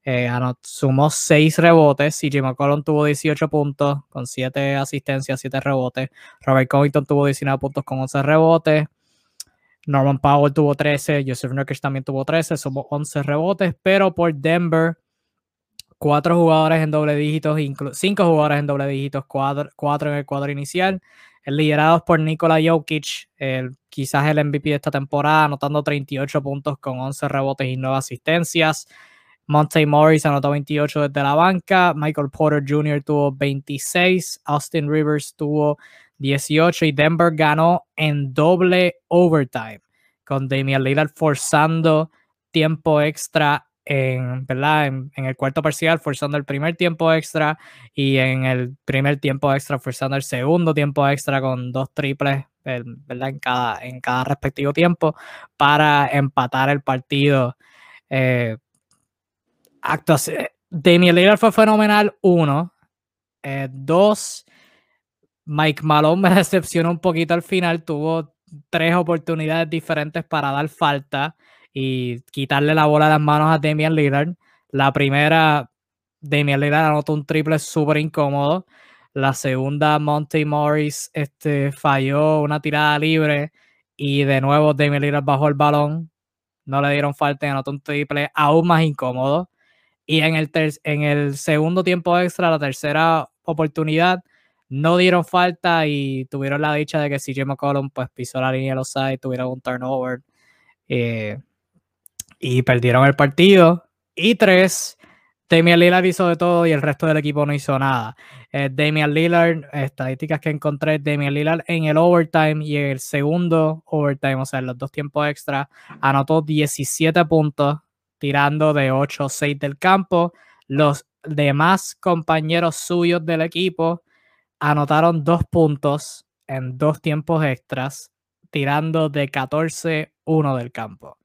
Eh, sumó 6 rebotes. CJ McCollum tuvo 18 puntos con 7 asistencias, 7 rebotes. Robert Covington tuvo 19 puntos con 11 rebotes. Norman Powell tuvo 13, Joseph Nurkic también tuvo 13, somos 11 rebotes, pero por Denver, cuatro jugadores en doble dígitos, cinco jugadores en doble dígitos, cuatro, en el cuadro inicial, liderados por Nikola Jokic, el, quizás el MVP de esta temporada, anotando 38 puntos con 11 rebotes y 9 asistencias. Monte Morris anotó 28 desde la banca, Michael Porter Jr. tuvo 26, Austin Rivers tuvo 18 y Denver ganó en doble overtime con Damian Lillard forzando tiempo extra en, ¿verdad? En, el cuarto parcial, forzando el primer tiempo extra y en el primer tiempo extra, forzando el segundo tiempo extra con dos triples, ¿verdad? En cada, en cada respectivo tiempo para empatar el partido. Eh, Damian Lillard fue fenomenal, uno. Eh, dos, Mike Malone me decepcionó un poquito al final, tuvo tres oportunidades diferentes para dar falta y quitarle la bola de las manos a Damian Lillard. La primera, Damian Lillard anotó un triple súper incómodo. La segunda, Monty Morris este, falló una tirada libre y de nuevo Damian Lillard bajó el balón. No le dieron falta y anotó un triple aún más incómodo. Y en el, en el segundo tiempo extra, la tercera oportunidad, no dieron falta y tuvieron la dicha de que CJ McCollum pues pisó la línea de los sides, tuvieron un turnover eh, y perdieron el partido. Y tres, Damian Lillard hizo de todo y el resto del equipo no hizo nada. Eh, Damian Lillard, estadísticas que encontré, Damian Lillard en el overtime y en el segundo overtime, o sea, en los dos tiempos extra, anotó 17 puntos, tirando de 8 o 6 del campo. Los demás compañeros suyos del equipo anotaron dos puntos en dos tiempos extras, tirando de 14-1 del campo.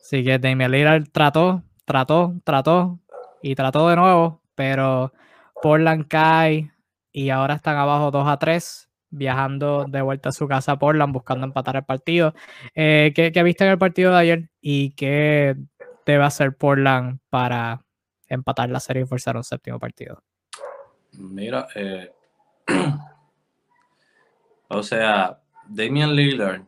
Así que Damian Lillard trató, trató, trató y trató de nuevo, pero Portland cae y ahora están abajo 2 a 3, viajando de vuelta a su casa a Portland, buscando empatar el partido. Eh, ¿qué, ¿qué, viste en el partido de ayer y qué debe hacer Portland para empatar la serie y forzar un séptimo partido? Mira, eh, o sea, Damian Lillard,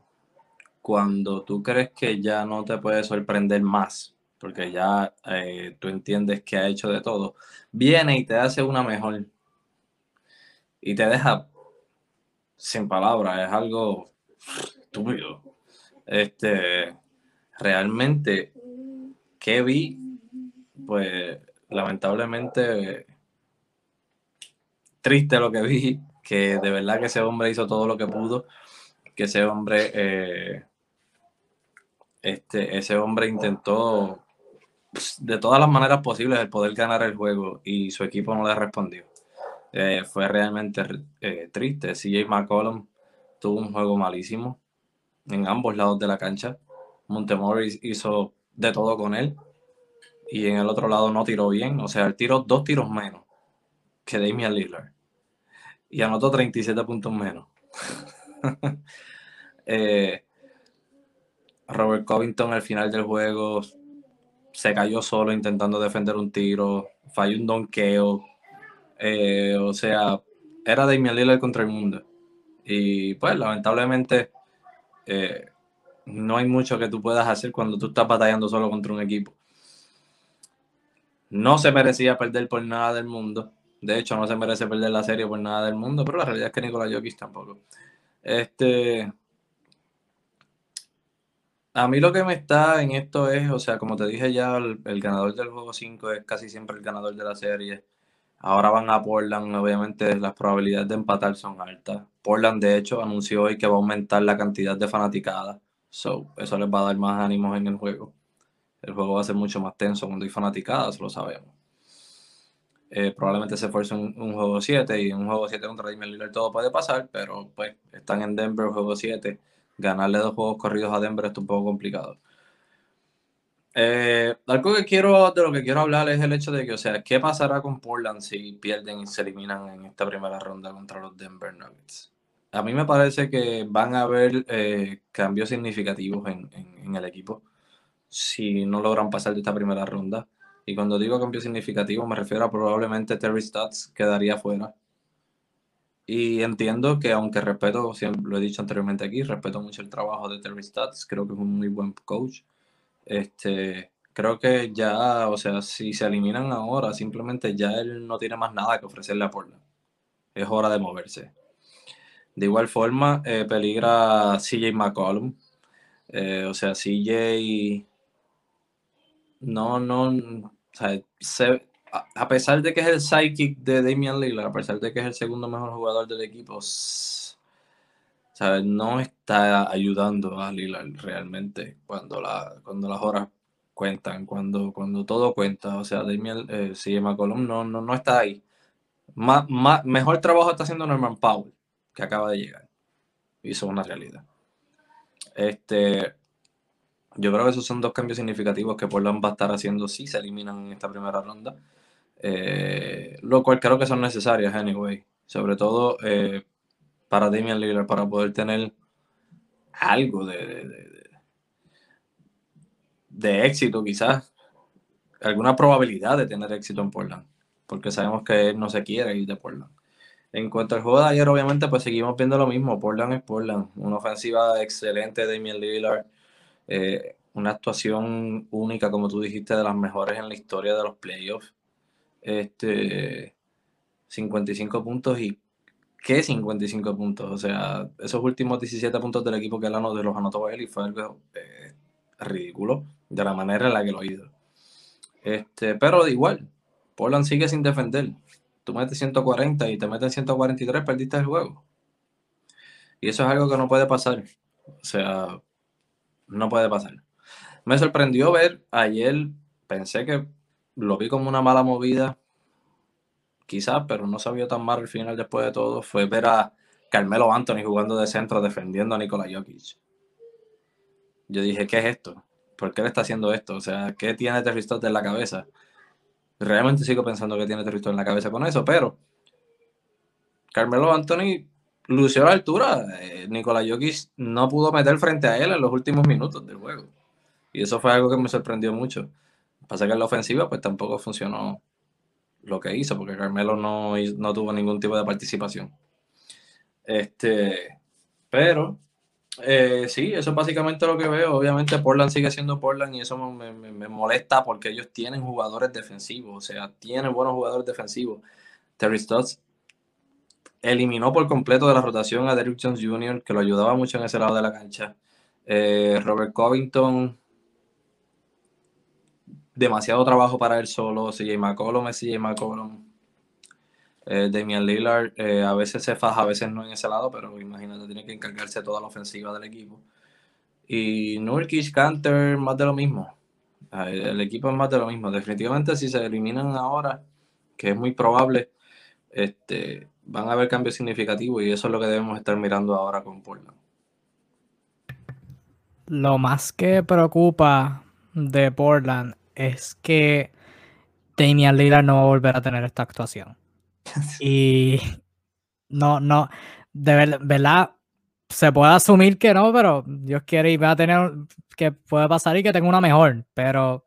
cuando tú crees que ya no te puede sorprender más, porque ya eh, tú entiendes que ha hecho de todo, viene y te hace una mejor. Y te deja sin palabras, es algo estúpido. Este, realmente, ¿qué vi? Pues lamentablemente triste lo que vi, que de verdad que ese hombre hizo todo lo que pudo, que ese hombre, eh, este, ese hombre intentó pues, de todas las maneras posibles el poder ganar el juego y su equipo no le respondió. Eh, fue realmente eh, triste. CJ McCollum tuvo un juego malísimo en ambos lados de la cancha. Montemoris hizo de todo con él y en el otro lado no tiró bien. O sea, él tiró dos tiros menos que Damian Lillard y anotó 37 puntos menos. Eh, Robert Covington al final del juego se cayó solo intentando defender un tiro, falló un donqueo. Eh, o sea, era Damian Lillard contra el mundo. Y pues lamentablemente eh, no hay mucho que tú puedas hacer cuando tú estás batallando solo contra un equipo. No se merecía perder por nada del mundo. De hecho, no se merece perder la serie por nada del mundo, pero la realidad es que Nikola Jokic tampoco. Este. A mí lo que me está en esto es, o sea, como te dije ya, el, ganador del juego 5 es casi siempre el ganador de la serie. Ahora van a Portland, obviamente las probabilidades de empatar son altas. Portland, de hecho, anunció hoy que va a aumentar la cantidad de fanaticadas. So, eso les va a dar más ánimos en el juego. El juego va a ser mucho más tenso cuando hay fanaticadas, lo sabemos. Eh, probablemente se fuerce un, juego 7 y un juego 7 contra Damian Lillard todo puede pasar, pero pues están en Denver, juego 7. Ganarle dos juegos corridos a Denver es un poco complicado. Eh, algo que quiero, de lo que quiero hablar es el hecho de que, o sea, ¿qué pasará con Portland si pierden y se eliminan en esta primera ronda contra los Denver Nuggets? A mí me parece que van a haber eh, cambios significativos en, en el equipo si no logran pasar de esta primera ronda. Y cuando digo cambio significativo, me refiero a probablemente Terry Stotts quedaría fuera. Y entiendo que, aunque respeto, siempre lo he dicho anteriormente aquí, respeto mucho el trabajo de Terry Stotts, creo que es un muy buen coach. Este, creo que ya, o sea, si se eliminan ahora, simplemente ya él no tiene más nada que ofrecerle a Portland. Es hora de moverse. De igual forma, eh, peligra CJ McCollum. Eh, o sea, CJ no, no, a pesar de que es el psychic de Damian Lillard, a pesar de que es el segundo mejor jugador del equipo, no está ayudando a Lillard realmente cuando, cuando las horas cuentan, cuando, cuando todo cuenta. O sea, Damian, eh, si no, no, no está ahí. mejor trabajo está haciendo Norman Powell, que acaba de llegar. Hizo una realidad. Este, yo creo que esos son dos cambios significativos que Portland va a estar haciendo si se eliminan en esta primera ronda. Eh, lo cual creo que son necesarias, anyway. Sobre todo eh, para Damian Lillard, para poder tener algo de, de, éxito, quizás. Alguna probabilidad de tener éxito en Portland. Porque sabemos que él no se quiere ir de Portland. En cuanto al juego de ayer, obviamente, pues seguimos viendo lo mismo. Portland es Portland. Una ofensiva excelente de Damian Lillard eh, una actuación única, como tú dijiste, de las mejores en la historia de los playoffs. Este, 55 puntos y ¿qué 55 puntos? O sea, esos últimos 17 puntos del equipo que él anotó, los anotó él y fue algo eh, ridículo de la manera en la que lo hizo. Este, pero igual, Portland sigue sin defender. Tú metes 140 y te meten 143, perdiste el juego. Y eso es algo que no puede pasar. O sea, no puede pasar. Me sorprendió ver ayer, pensé que lo vi como una mala movida, quizás, pero no se vio tan mal al final después de todo. Fue ver a Carmelo Anthony jugando de centro defendiendo a Nikola Jokic. Yo dije, ¿qué es esto? ¿Por qué le está haciendo esto? O sea, ¿qué tiene Terry en la cabeza? Realmente sigo pensando que tiene Terry en la cabeza con eso, pero Carmelo Anthony lució la altura. Eh, Nikola Jokic no pudo meter frente a él en los últimos minutos del juego. Y eso fue algo que me sorprendió mucho. Pasa que en la ofensiva pues tampoco funcionó lo que hizo, porque Carmelo no, no tuvo ningún tipo de participación. Este, pero eh, sí, eso es básicamente lo que veo. Obviamente Portland sigue siendo Portland y eso me, me, molesta porque ellos tienen jugadores defensivos, o sea, tienen buenos jugadores defensivos. Terry Stotts eliminó por completo de la rotación a Derrick Jones Jr., que lo ayudaba mucho en ese lado de la cancha. Eh, Robert Covington, demasiado trabajo para él solo. CJ McCollum es CJ McCollum. Eh, Damian Lillard eh, a veces se faja, a veces no en ese lado, pero imagínate, tiene que encargarse toda la ofensiva del equipo. Y Nurkic, Canter, más de lo mismo. El equipo es más de lo mismo. Definitivamente, si se eliminan ahora, que es muy probable, este, van a haber cambios significativos y eso es lo que debemos estar mirando ahora con Portland. Lo más que preocupa de Portland es que Damian Lillard no va a volver a tener esta actuación. y no, no, de verdad, se puede asumir que no, pero Dios quiere y va a tener que puede pasar y que tenga una mejor, pero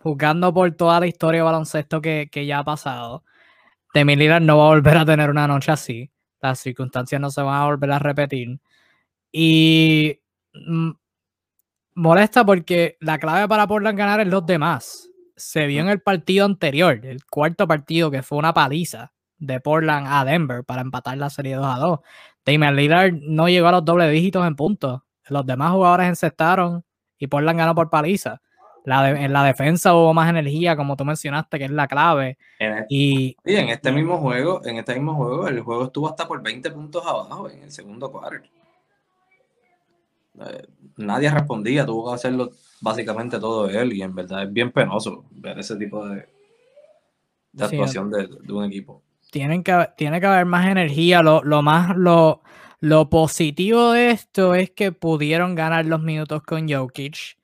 juzgando por toda la historia de baloncesto que, que ya ha pasado, Demi no va a volver a tener una noche así. Las circunstancias no se van a volver a repetir. Y mm, molesta porque la clave para Portland ganar es los demás. Se vio en el partido anterior, el cuarto partido, que fue una paliza de Portland a Denver para empatar la serie 2 a 2. Damian Lillard no llegó a los doble dígitos en puntos. Los demás jugadores encestaron y Portland ganó por paliza. La en la defensa hubo más energía, como tú mencionaste, que es la clave. En y, en este mismo juego, en este mismo juego, el juego estuvo hasta por 20 puntos abajo en el segundo cuarto. Eh, nadie respondía, tuvo que hacerlo básicamente todo él y en verdad es bien penoso ver ese tipo de, de actuación de, un equipo. Tienen que, tiene que haber más energía, lo, lo más, lo, lo positivo de esto es que pudieron ganar los minutos con Jokic,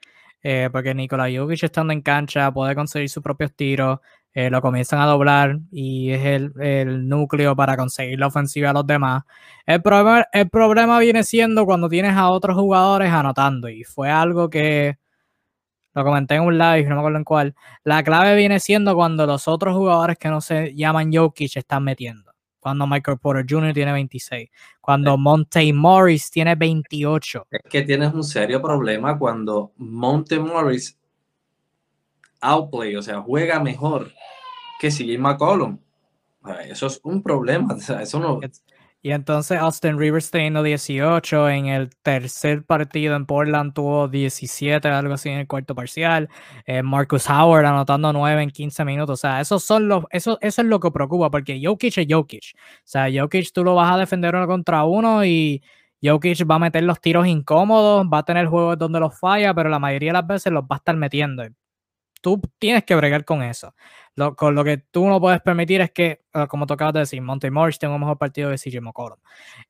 eh, porque Nikola Jokic estando en cancha puede conseguir sus propios tiros, eh, lo comienzan a doblar y es el, núcleo para conseguir la ofensiva a los demás. El problema, el problema viene siendo cuando tienes a otros jugadores anotando y fue algo que lo comenté en un live, no me acuerdo en cuál. La clave viene siendo cuando los otros jugadores que no se llaman Jokic están metiendo cuando Michael Porter Jr. tiene 26, cuando Monte Morris tiene 28. Es que tienes un serio problema cuando Monte Morris outplay, o sea, juega mejor que CJ McCollum. Eso es un problema, eso no... Y entonces Austin Rivers teniendo 18, en el tercer partido en Portland tuvo 17, algo así en el cuarto parcial. Eh, Marcus Howard anotando 9 en 15 minutos. O sea, esos son los, eso, eso es lo que preocupa, porque Jokic es Jokic. O sea, Jokic tú lo vas a defender uno contra uno y Jokic va a meter los tiros incómodos, va a tener juegos donde los falla, pero la mayoría de las veces los va a estar metiendo. Tú tienes que bregar con eso con lo que tú no puedes permitir es que, ah, como tú acabas de decir, Monte Morris tenga un mejor partido que CJ McCollum.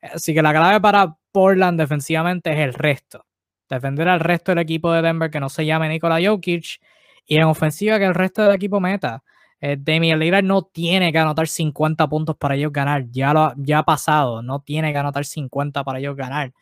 Así que la clave para Portland defensivamente es el resto. Defender al resto del equipo de Denver que no se llame Nikola Jokic y en ofensiva que el resto del equipo meta. Eh, Damian Lillard no tiene que anotar 50 puntos para ellos ganar. Ya, lo, ya ha pasado. No tiene que anotar 50 para ellos ganar.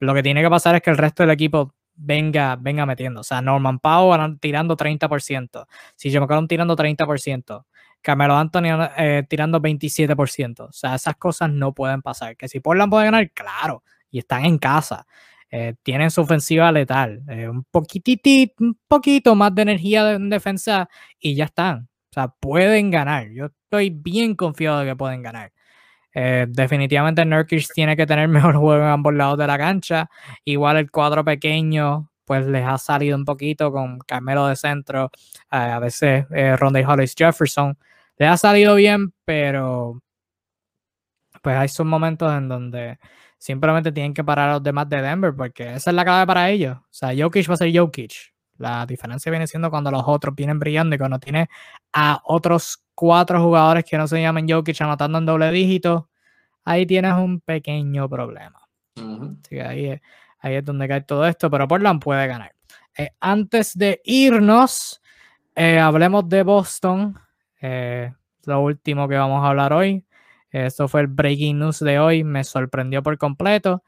Lo que tiene que pasar es que el resto del equipo venga, venga metiendo. O sea, Norman Powell tirando 30%, si yo me quedo tirando 30%, Carmelo Anthony eh, tirando 27%. O sea, esas cosas no pueden pasar. Que si Portland puede ganar, claro, y están en casa. Eh, tienen su ofensiva letal, eh, un poquitito, un poquito más de energía en defensa y ya están. O sea, pueden ganar. Yo estoy bien confiado de que pueden ganar. Eh, definitivamente Nurkic tiene que tener mejor juego en ambos lados de la cancha. Igual el cuadro pequeño, pues les ha salido un poquito con Carmelo de centro, eh, a veces eh, Ronde Hollis Jefferson. Le ha salido bien, pero pues hay sus momentos en donde simplemente tienen que parar a los demás de Denver, porque esa es la clave para ellos. O sea, Jokic va a ser Jokic. La diferencia viene siendo cuando los otros vienen brillando y cuando tiene a otros cuatro jugadores que no se llaman Jokic anotando en doble dígito, ahí tienes un pequeño problema. ahí, es, ahí es donde cae todo esto, pero Portland puede ganar. Eh, antes de irnos, eh, hablemos de Boston. Eh, lo último que vamos a hablar hoy. Esto fue el breaking news de hoy. Me sorprendió por completo.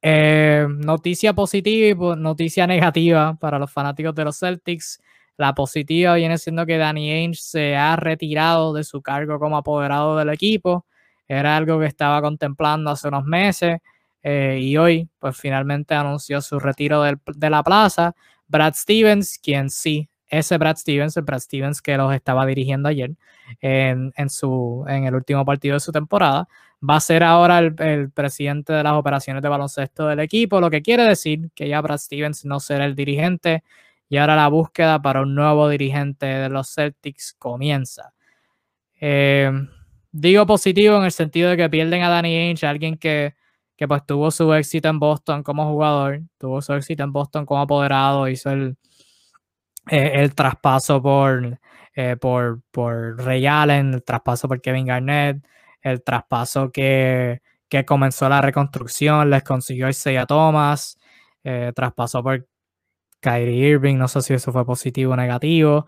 noticia positiva y noticia negativa para los fanáticos de los Celtics. La positiva viene siendo que Danny Ainge se ha retirado de su cargo como apoderado del equipo. Era algo que estaba contemplando hace unos meses eh, y hoy pues finalmente anunció su retiro de la plaza. Brad Stevens, quien sí, ese Brad Stevens, el Brad Stevens que los estaba dirigiendo ayer en, en el último partido de su temporada, va a ser ahora el, el, presidente de las operaciones de baloncesto del equipo, lo que quiere decir que ya Brad Stevens no será el dirigente y ahora la búsqueda para un nuevo dirigente de los Celtics comienza. Eh, digo positivo en el sentido de que pierden a Danny Ainge, alguien que, que pues tuvo su éxito en Boston como jugador, tuvo su éxito en Boston como apoderado, hizo el, eh, el traspaso por, eh, por, por Ray Allen, el traspaso por Kevin Garnett, el traspaso que, que comenzó la reconstrucción, les consiguió Isaiah Thomas, eh, traspaso por Kyrie Irving, no sé si eso fue positivo o negativo.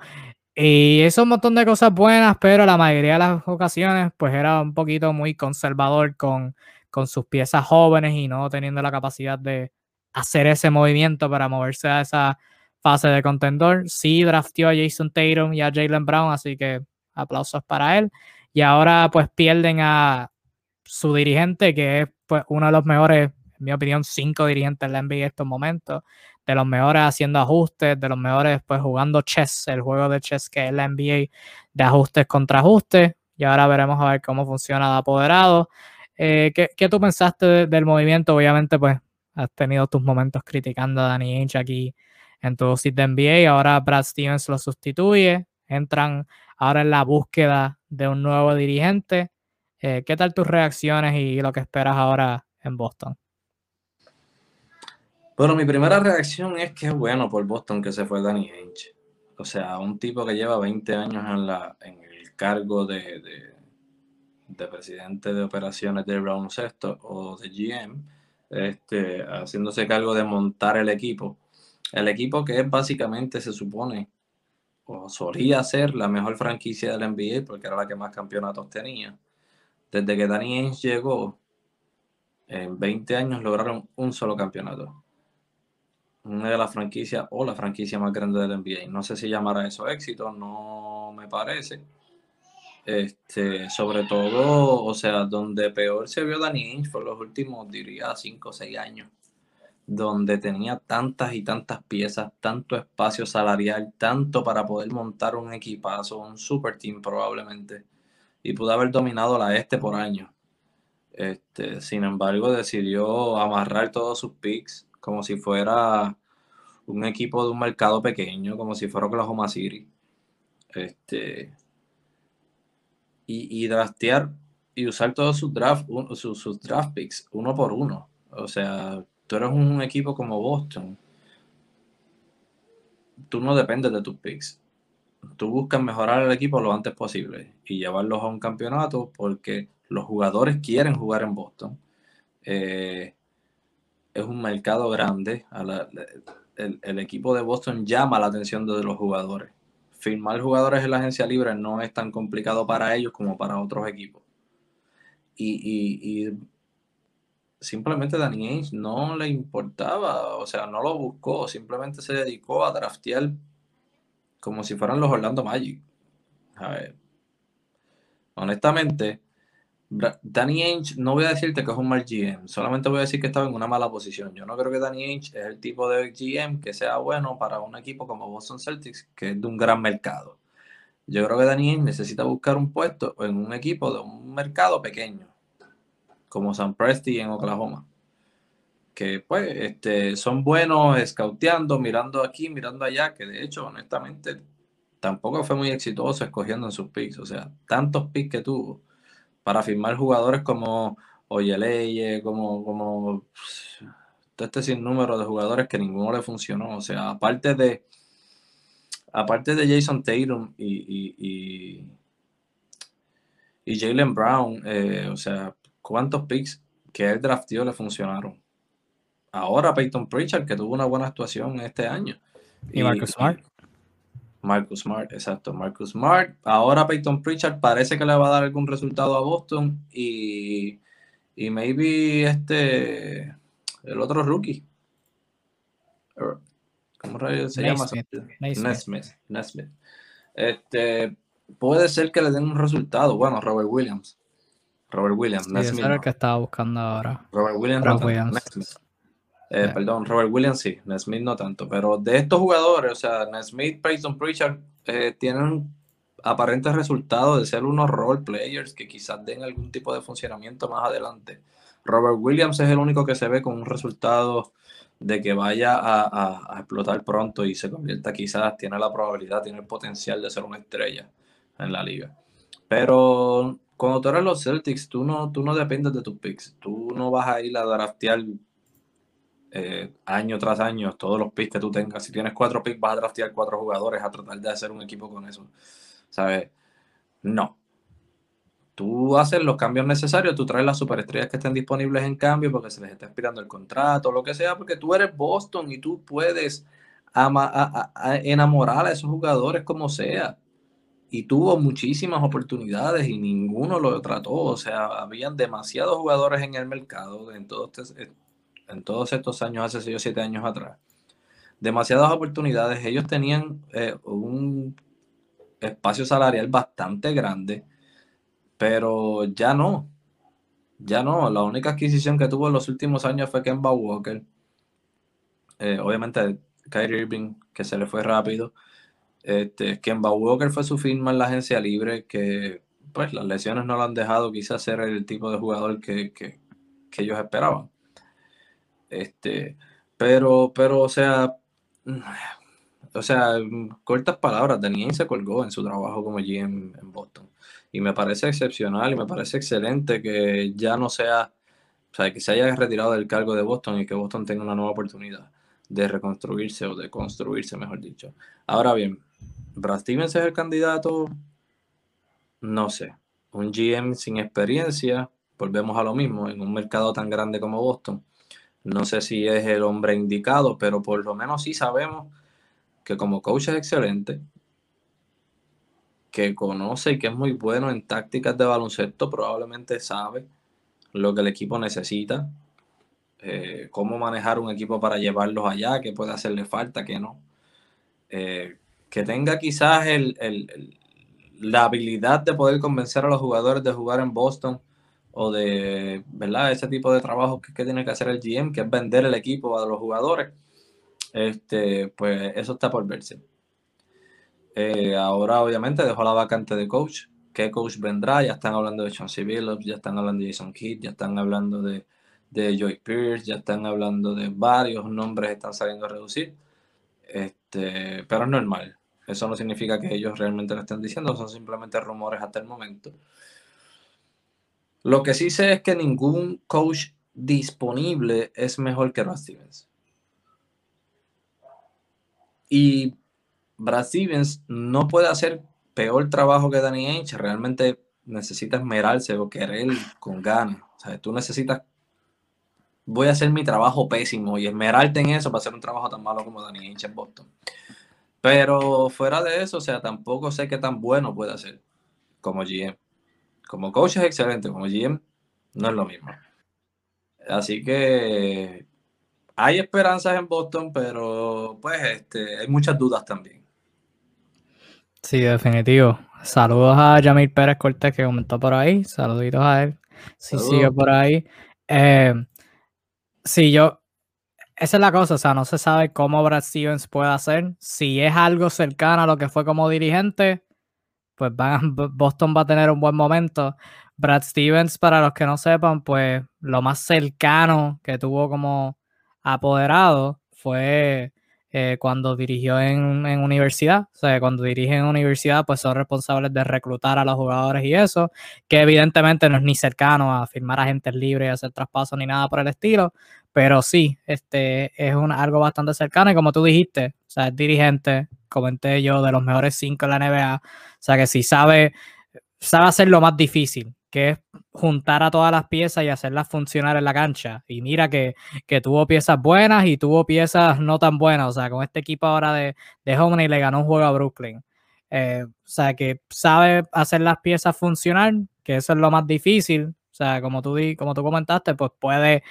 Y eso un montón de cosas buenas, pero la mayoría de las ocasiones, pues era un poquito muy conservador con, con sus piezas jóvenes y no teniendo la capacidad de hacer ese movimiento para moverse a esa fase de contendor. Sí, draftió a Jason Tatum y a Jalen Brown, así que aplausos para él. Y ahora pues pierden a su dirigente, que es pues uno de los mejores, en mi opinión, cinco dirigentes de la NBA en estos momentos de los mejores haciendo ajustes, de los mejores pues jugando chess, el juego de chess que es la NBA de ajustes contra ajustes. Y ahora veremos a ver cómo funciona de apoderado. Eh, ¿qué, tú pensaste del movimiento? Obviamente, pues has tenido tus momentos criticando a Danny Ainge aquí en tu sitio de NBA. Ahora Brad Stevens lo sustituye. Entran ahora en la búsqueda de un nuevo dirigente. Eh, ¿Qué tal tus reacciones y lo que esperas ahora en Boston? Bueno, mi primera reacción es que es bueno por Boston que se fue Danny Ainge. O sea, un tipo que lleva 20 años en, el cargo de, de, presidente de operaciones de Brown Sexto o de GM, este, haciéndose cargo de montar el equipo. El equipo que es básicamente, se supone, o solía ser la mejor franquicia del NBA porque era la que más campeonatos tenía. Desde que Danny Ainge llegó, en 20 años lograron un solo campeonato una de las franquicias o la franquicia más grande del NBA. No sé si llamará eso éxito, no me parece. Este, sobre todo, o sea, donde peor se vio Danny Ainge fue los últimos, diría, 5 o 6 años, donde tenía tantas y tantas piezas, tanto espacio salarial, tanto para poder montar un equipazo, un super team probablemente, y pudo haber dominado la este por año. Este, sin embargo, decidió amarrar todos sus picks como si fuera un equipo de un mercado pequeño, como si fuera Oklahoma City. Este, y, y draftear y usar todos sus draft, sus, draft picks uno por uno. O sea, tú eres un equipo como Boston. Tú no dependes de tus picks. Tú buscas mejorar el equipo lo antes posible y llevarlos a un campeonato porque los jugadores quieren jugar en Boston. Eh, es un mercado grande. el, equipo de Boston llama la atención de los jugadores. Firmar jugadores en la agencia libre no es tan complicado para ellos como para otros equipos. Y, simplemente Danny Ainge no le importaba, o sea, no lo buscó, simplemente se dedicó a draftear como si fueran los Orlando Magic. A ver, honestamente, Danny Ainge, no voy a decirte que es un mal GM, solamente voy a decir que estaba en una mala posición. Yo no creo que Danny Ainge es el tipo de GM que sea bueno para un equipo como Boston Celtics, que es de un gran mercado. Yo creo que Danny Ainge necesita buscar un puesto en un equipo de un mercado pequeño, como San Presti en Oklahoma. Que pues este, son buenos scouteando, mirando aquí, mirando allá, que de hecho, honestamente, tampoco fue muy exitoso escogiendo en sus picks. O sea, tantos picks que tuvo para firmar jugadores como Oyeleye, como, como todo este sinnúmero de jugadores que ninguno le funcionó. O sea, aparte de aparte de Jason Tatum y, y, Jalen Brown, eh, o sea, ¿cuántos picks que él draftió le funcionaron? Ahora Peyton Pritchard, que tuvo una buena actuación este año. Y, Marcus Smart. Marcus Smart, exacto, Marcus Smart. Ahora Peyton Pritchard parece que le va a dar algún resultado a Boston y, y maybe este, el otro rookie. ¿Cómo se llama? Nesmith. Nesmith. Este, puede ser que le den un resultado. Bueno, Robert Williams. Robert Williams. Nesmith, es el que estaba buscando ahora. Robert Williams. Robert Williams. Eh, perdón, Robert Williams sí, Nesmith no tanto, pero de estos jugadores, o sea, Nesmith, Peyton Pritchard, eh, tienen aparentes resultados de ser unos role players que quizás den algún tipo de funcionamiento más adelante. Robert Williams es el único que se ve con un resultado de que vaya a, explotar pronto y se convierta quizás, tiene la probabilidad, tiene el potencial de ser una estrella en la liga. Pero cuando tú eres los Celtics, tú no, tú no dependes de tus picks. Tú no vas a ir a draftear eh, año tras año, todos los picks que tú tengas. Si tienes cuatro picks, vas a draftear cuatro jugadores a tratar de hacer un equipo con eso. ¿Sabes? No. Tú haces los cambios necesarios, tú traes las superestrellas que estén disponibles en cambio porque se les está expirando el contrato, lo que sea, porque tú eres Boston y tú puedes enamorar a esos jugadores como sea. Y tuvo muchísimas oportunidades y ninguno lo trató. O sea, habían demasiados jugadores en el mercado en todo este, en todos estos años, hace 6 o 7 años atrás, demasiadas oportunidades. Ellos tenían eh, un espacio salarial bastante grande, pero ya no. Ya no. La única adquisición que tuvo en los últimos años fue Kemba Walker. Eh, obviamente, Kyrie Irving, que se le fue rápido. Este, Kemba Walker fue su firma en la agencia libre, que pues las lesiones no lo han dejado quizás ser el tipo de jugador que, que, que ellos esperaban. Este, pero, pero, o sea, o sea, cortas palabras, Daniel se colgó en su trabajo como GM en Boston. Y me parece excepcional y me parece excelente que ya no sea, o sea, que se haya retirado del cargo de Boston y que Boston tenga una nueva oportunidad de reconstruirse o de construirse, mejor dicho. Ahora bien, ¿Brad Stevens es el candidato? No sé. Un GM sin experiencia, volvemos a lo mismo, en un mercado tan grande como Boston. No sé si es el hombre indicado, pero por lo menos sí sabemos que como coach es excelente, que conoce y que es muy bueno en tácticas de baloncesto, probablemente sabe lo que el equipo necesita, eh, cómo manejar un equipo para llevarlos allá, qué puede hacerle falta, qué no. Eh, que tenga quizás la habilidad de poder convencer a los jugadores de jugar en Boston o de, ¿verdad? Ese tipo de trabajo que, tiene que hacer el GM, que es vender el equipo a los jugadores, este, pues eso está por verse. Eh, ahora obviamente dejó la vacante de coach. ¿Qué coach vendrá? Ya están hablando de Chauncey Billups, ya están hablando de Jason Kidd, ya están hablando de, de Joy Pierce, ya están hablando de varios nombres que están saliendo a reducir. Este, pero es normal. Eso no significa que ellos realmente lo estén diciendo, son simplemente rumores hasta el momento. Lo que sí sé es que ningún coach disponible es mejor que Brad Stevens. Y Brad Stevens no puede hacer peor trabajo que Danny Ainge. Realmente necesita esmerarse o querer con ganas. O sea, tú necesitas voy a hacer mi trabajo pésimo y esmerarte en eso para hacer un trabajo tan malo como Danny Ainge en Boston. Pero fuera de eso, o sea, tampoco sé qué tan bueno puede ser como GM. Como coach es excelente, como GM no es lo mismo. Así que hay esperanzas en Boston, pero pues este, hay muchas dudas también. Sí, definitivo. Saludos a Yamil Pérez Cortés que comentó por ahí. Saluditos a él. Si sigue por ahí. Eh, sí, yo, esa es la cosa, o sea, no se sabe cómo Brad Stevens puede hacer. Si es algo cercano a lo que fue como dirigente, pues Boston va a tener un buen momento. Brad Stevens, para los que no sepan, pues lo más cercano que tuvo como apoderado fue eh, cuando dirigió en, en, universidad. O sea, cuando dirigen en universidad, pues son responsables de reclutar a los jugadores y eso, que evidentemente no es ni cercano a firmar agentes libres, hacer traspasos ni nada por el estilo, pero sí, este es un, algo bastante cercano y como tú dijiste, o sea, es dirigente, comenté yo, de los mejores cinco en la NBA, o sea que sí sabe, sabe hacer lo más difícil, que es juntar a todas las piezas y hacerlas funcionar en la cancha. Y mira que, tuvo piezas buenas y tuvo piezas no tan buenas, o sea, con este equipo ahora de, de y le ganó un juego a Brooklyn. Eh, o sea, que sabe hacer las piezas funcionar, que eso es lo más difícil. O sea, como tú, como tú comentaste, pues puede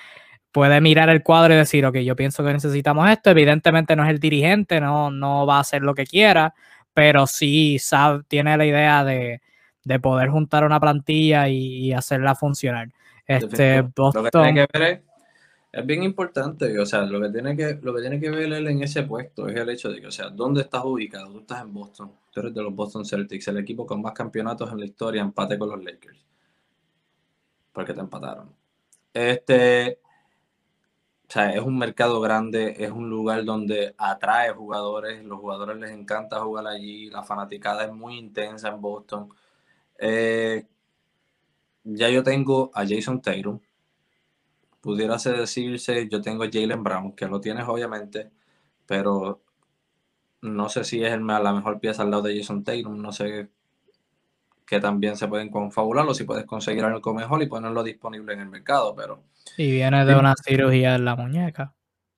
puede mirar el cuadro y decir, ok, yo pienso que necesitamos esto. Evidentemente no es el dirigente, no, no va a hacer lo que quiera, pero sí sabe, tiene la idea de, poder juntar una plantilla y, hacerla funcionar. Este, es, bien importante, o sea, lo que, tiene que, lo que tiene que ver él en ese puesto es el hecho de que, o sea, ¿dónde estás ubicado? Tú estás en Boston, tú eres de los Boston Celtics, el equipo con más campeonatos en la historia, empate con los Lakers. Porque te empataron. Este, o sea, es un mercado grande, es un lugar donde atrae jugadores, los jugadores les encanta jugar allí, la fanaticada es muy intensa en Boston. Eh, ya yo tengo a Jason Tatum, pudiera decirse, yo tengo a Jalen Brown, que lo tienes obviamente, pero no sé si es la mejor pieza al lado de Jason Tatum, no sé que también se pueden confabular o si puedes conseguir algo mejor y ponerlo disponible en el mercado, pero... Y viene de una cirugía en la muñeca.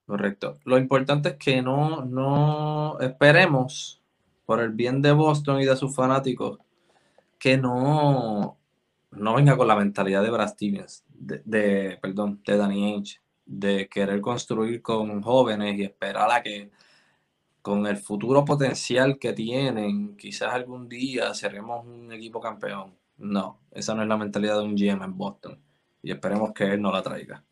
Correcto. Lo importante es que no, no esperemos, por el bien de Boston y de sus fanáticos, que no, no venga con la mentalidad de Brad Stevens, de, perdón, de Danny Ainge, de querer construir con jóvenes y esperar a que con el futuro potencial que tienen, quizás algún día seremos un equipo campeón. No, esa no es la mentalidad de un GM en Boston. Y esperemos que él no la traiga.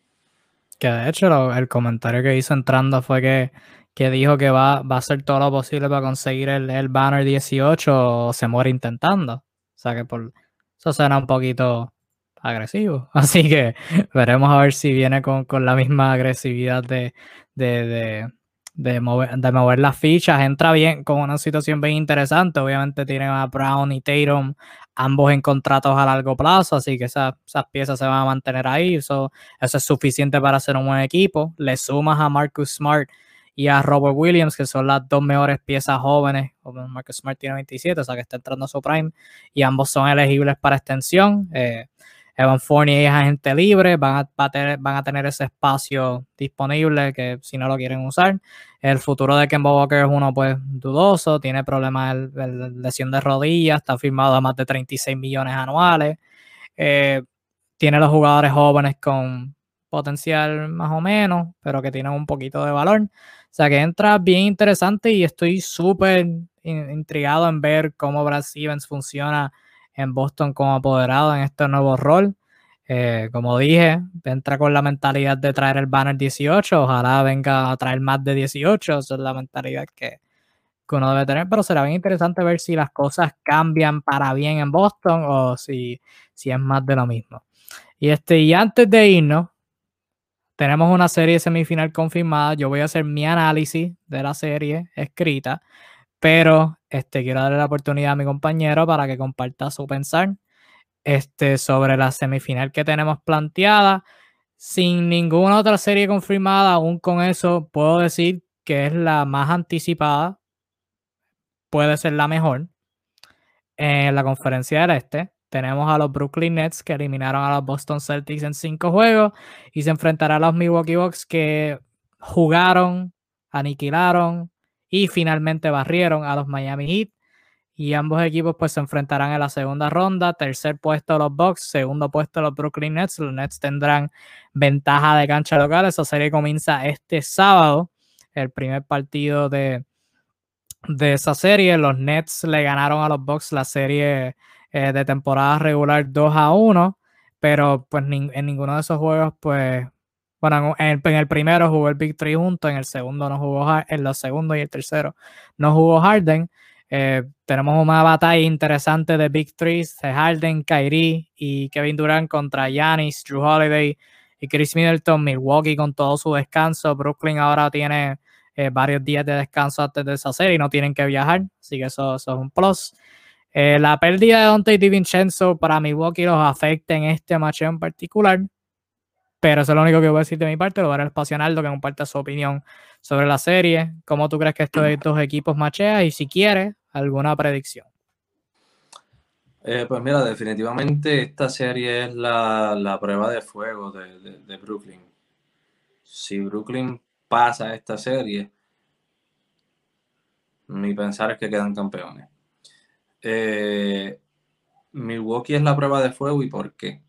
Que de hecho el comentario que hizo entrando fue que, que dijo que va, va, a hacer todo lo posible para conseguir el, el banner 18 o se muere intentando. O sea que por eso suena un poquito agresivo. Así que veremos a ver si viene con, con la misma agresividad de, de, de, de, mover, de mover las fichas. Entra bien con una situación bien interesante. Obviamente tienen a Brown y Tatum ambos en contratos a largo plazo, así que esas, esas piezas se van a mantener ahí. Eso, eso es suficiente para hacer un buen equipo. Le sumas a Marcus Smart y a Robert Williams, que son las dos mejores piezas jóvenes. Marcus Smart tiene 27, o sea que está entrando a su prime, y ambos son elegibles para extensión. Eh, Evan Fournier es agente libre, van a, tener, van a tener ese espacio disponible que si no lo quieren usar. El futuro de Kemba Walker es uno pues dudoso, tiene problemas de lesión de rodillas, está firmado a más de 36 millones anuales. Eh, tiene los jugadores jóvenes con potencial más o menos, pero que tienen un poquito de valor. O sea que entra bien interesante y estoy súper intrigado en ver cómo Brad Stevens funciona en Boston como apoderado en este nuevo rol. Eh, como dije, entra con la mentalidad de traer el banner 18. Ojalá venga a traer más de 18. Esa es la mentalidad que, uno debe tener. Pero será bien interesante ver si las cosas cambian para bien en Boston o si, si es más de lo mismo. Y, este, y antes de irnos, tenemos una serie semifinal confirmada. Yo voy a hacer mi análisis de la serie escrita pero este, quiero darle la oportunidad a mi compañero para que comparta su pensar este, sobre la semifinal que tenemos planteada. Sin ninguna otra serie confirmada, aún con eso puedo decir que es la más anticipada, puede ser la mejor. En la conferencia del Este tenemos a los Brooklyn Nets que eliminaron a los Boston Celtics en cinco juegos y se enfrentará a los Milwaukee Bucks que jugaron, aniquilaron, y finalmente barrieron a los Miami Heat y ambos equipos pues se enfrentarán en la segunda ronda, tercer puesto los Bucks, segundo puesto los Brooklyn Nets, los Nets tendrán ventaja de cancha local, esa serie comienza este sábado, el primer partido de, de esa serie, los Nets le ganaron a los Bucks la serie eh, de temporada regular 2 a 1, pero pues en ninguno de esos juegos pues bueno, en el, primero jugó el Big Three junto, en el segundo no jugó, en los segundos y el tercero no jugó Harden. Eh, tenemos una batalla interesante de Big Threes de Harden, Kyrie y Kevin Durant contra Giannis, Drew Holiday y Chris Middleton. Milwaukee con todo su descanso. Brooklyn ahora tiene eh, varios días de descanso antes de esa serie y no tienen que viajar, así que eso, es un plus. Eh, la pérdida de Dante DiVincenzo para Milwaukee los afecta en este match en particular. Pero eso es lo único que voy a decir de mi parte. Lo voy a dar el espacio a que comparta su opinión sobre la serie. ¿Cómo tú crees que estos equipos machean? Y si quieres, alguna predicción. Eh, pues mira, definitivamente esta serie es la, prueba de fuego de, Brooklyn. Si Brooklyn pasa esta serie, mi pensar es que quedan campeones. Eh, Milwaukee es la prueba de fuego y por qué.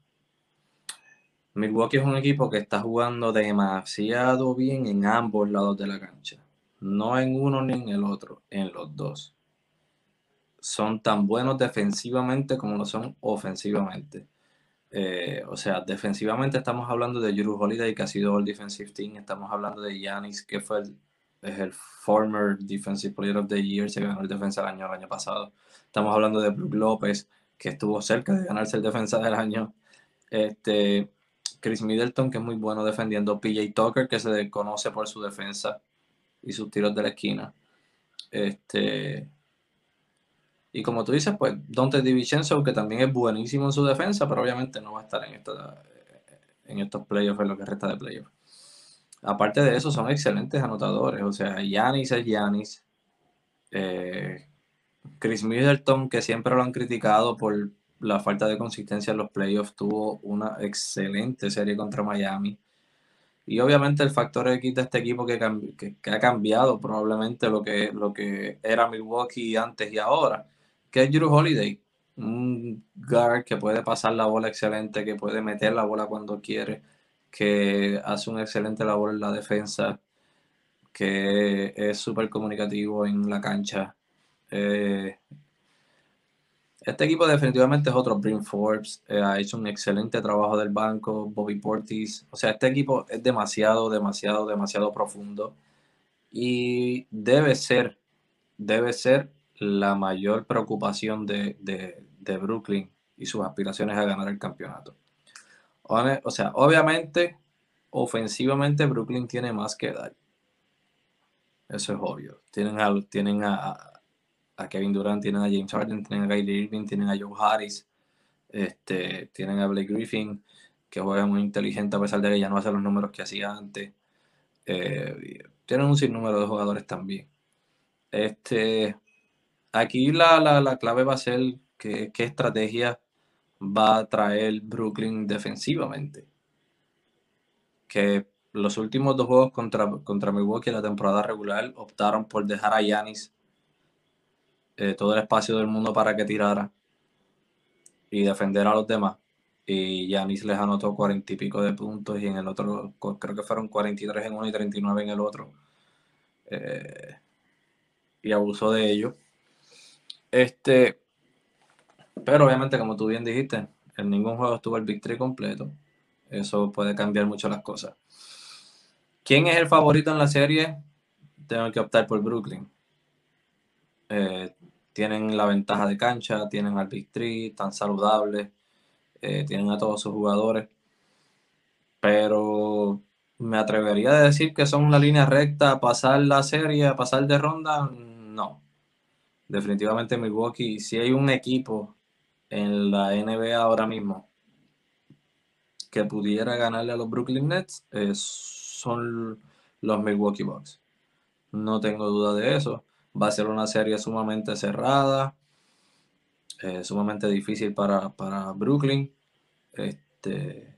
Milwaukee es un equipo que está jugando demasiado bien en ambos lados de la cancha. No en uno ni en el otro, en los dos. Son tan buenos defensivamente como lo son ofensivamente. Eh, o sea, defensivamente estamos hablando de Drew Holiday, que ha sido el defensive team. Estamos hablando de Yanis, que fue el, es el former defensive player of the year, se ganó el defensa del año el año pasado. Estamos hablando de Brook López, que estuvo cerca de ganarse el defensa del año. Este, Chris Middleton, que es muy bueno defendiendo. PJ Tucker, que se desconoce por su defensa y sus tiros de la esquina. Este. Y como tú dices, pues Dante DiVincenzo, que también es buenísimo en su defensa, pero obviamente no va a estar en, esta, en estos playoffs, en lo que resta de playoffs. Aparte de eso, son excelentes anotadores. O sea, Yanis es Yanis. Eh, Chris Middleton, que siempre lo han criticado por la falta de consistencia en los playoffs, tuvo una excelente serie contra Miami. Y obviamente el factor X de este equipo que, que, ha cambiado probablemente lo que, lo que era Milwaukee antes y ahora, que es Drew Holiday, un guard que puede pasar la bola excelente, que puede meter la bola cuando quiere, que hace un excelente labor en la defensa, que es súper comunicativo en la cancha. Eh, Este equipo definitivamente es otro. Brim Forbes eh, ha hecho un excelente trabajo del banco. Bobby Portis. O sea, este equipo es demasiado, demasiado, demasiado profundo. Y debe ser, debe ser la mayor preocupación de, de Brooklyn y sus aspiraciones a ganar el campeonato. O sea, obviamente, ofensivamente Brooklyn tiene más que dar. Eso es obvio. Tienen a, tienen a, Kevin Durant, tienen a James Harden, tienen a Kylie Irving, tienen a Joe Harris, este, tienen a Blake Griffin, que juega muy inteligente a pesar de que ya no hace los números que hacía antes. Eh, tienen un sinnúmero de jugadores también. Este, aquí la, la clave va a ser qué, estrategia va a traer Brooklyn defensivamente. Que los últimos dos juegos contra, contra Milwaukee en la temporada regular optaron por dejar a Yanis eh, todo el espacio del mundo para que tirara y defender a los demás. Y Yanis les anotó cuarenta y pico de puntos y en el otro, creo que fueron 43 en uno y 39 en el otro. Eh, y abusó de ello. Este, pero obviamente, como tú bien dijiste, en ningún juego estuvo el victory completo. Eso puede cambiar mucho las cosas. ¿Quién es el favorito en la serie? Tengo que optar por Brooklyn. Eh, tienen la ventaja de cancha, tienen al victory, tan saludables, eh, tienen a todos sus jugadores. Pero me atrevería a decir que son una línea recta pasar la serie, pasar de ronda. No. Definitivamente Milwaukee, si hay un equipo en la NBA ahora mismo que pudiera ganarle a los Brooklyn Nets son los Milwaukee Bucks. No tengo duda de eso. Va a ser una serie sumamente cerrada, eh, sumamente difícil para, para Brooklyn. Este,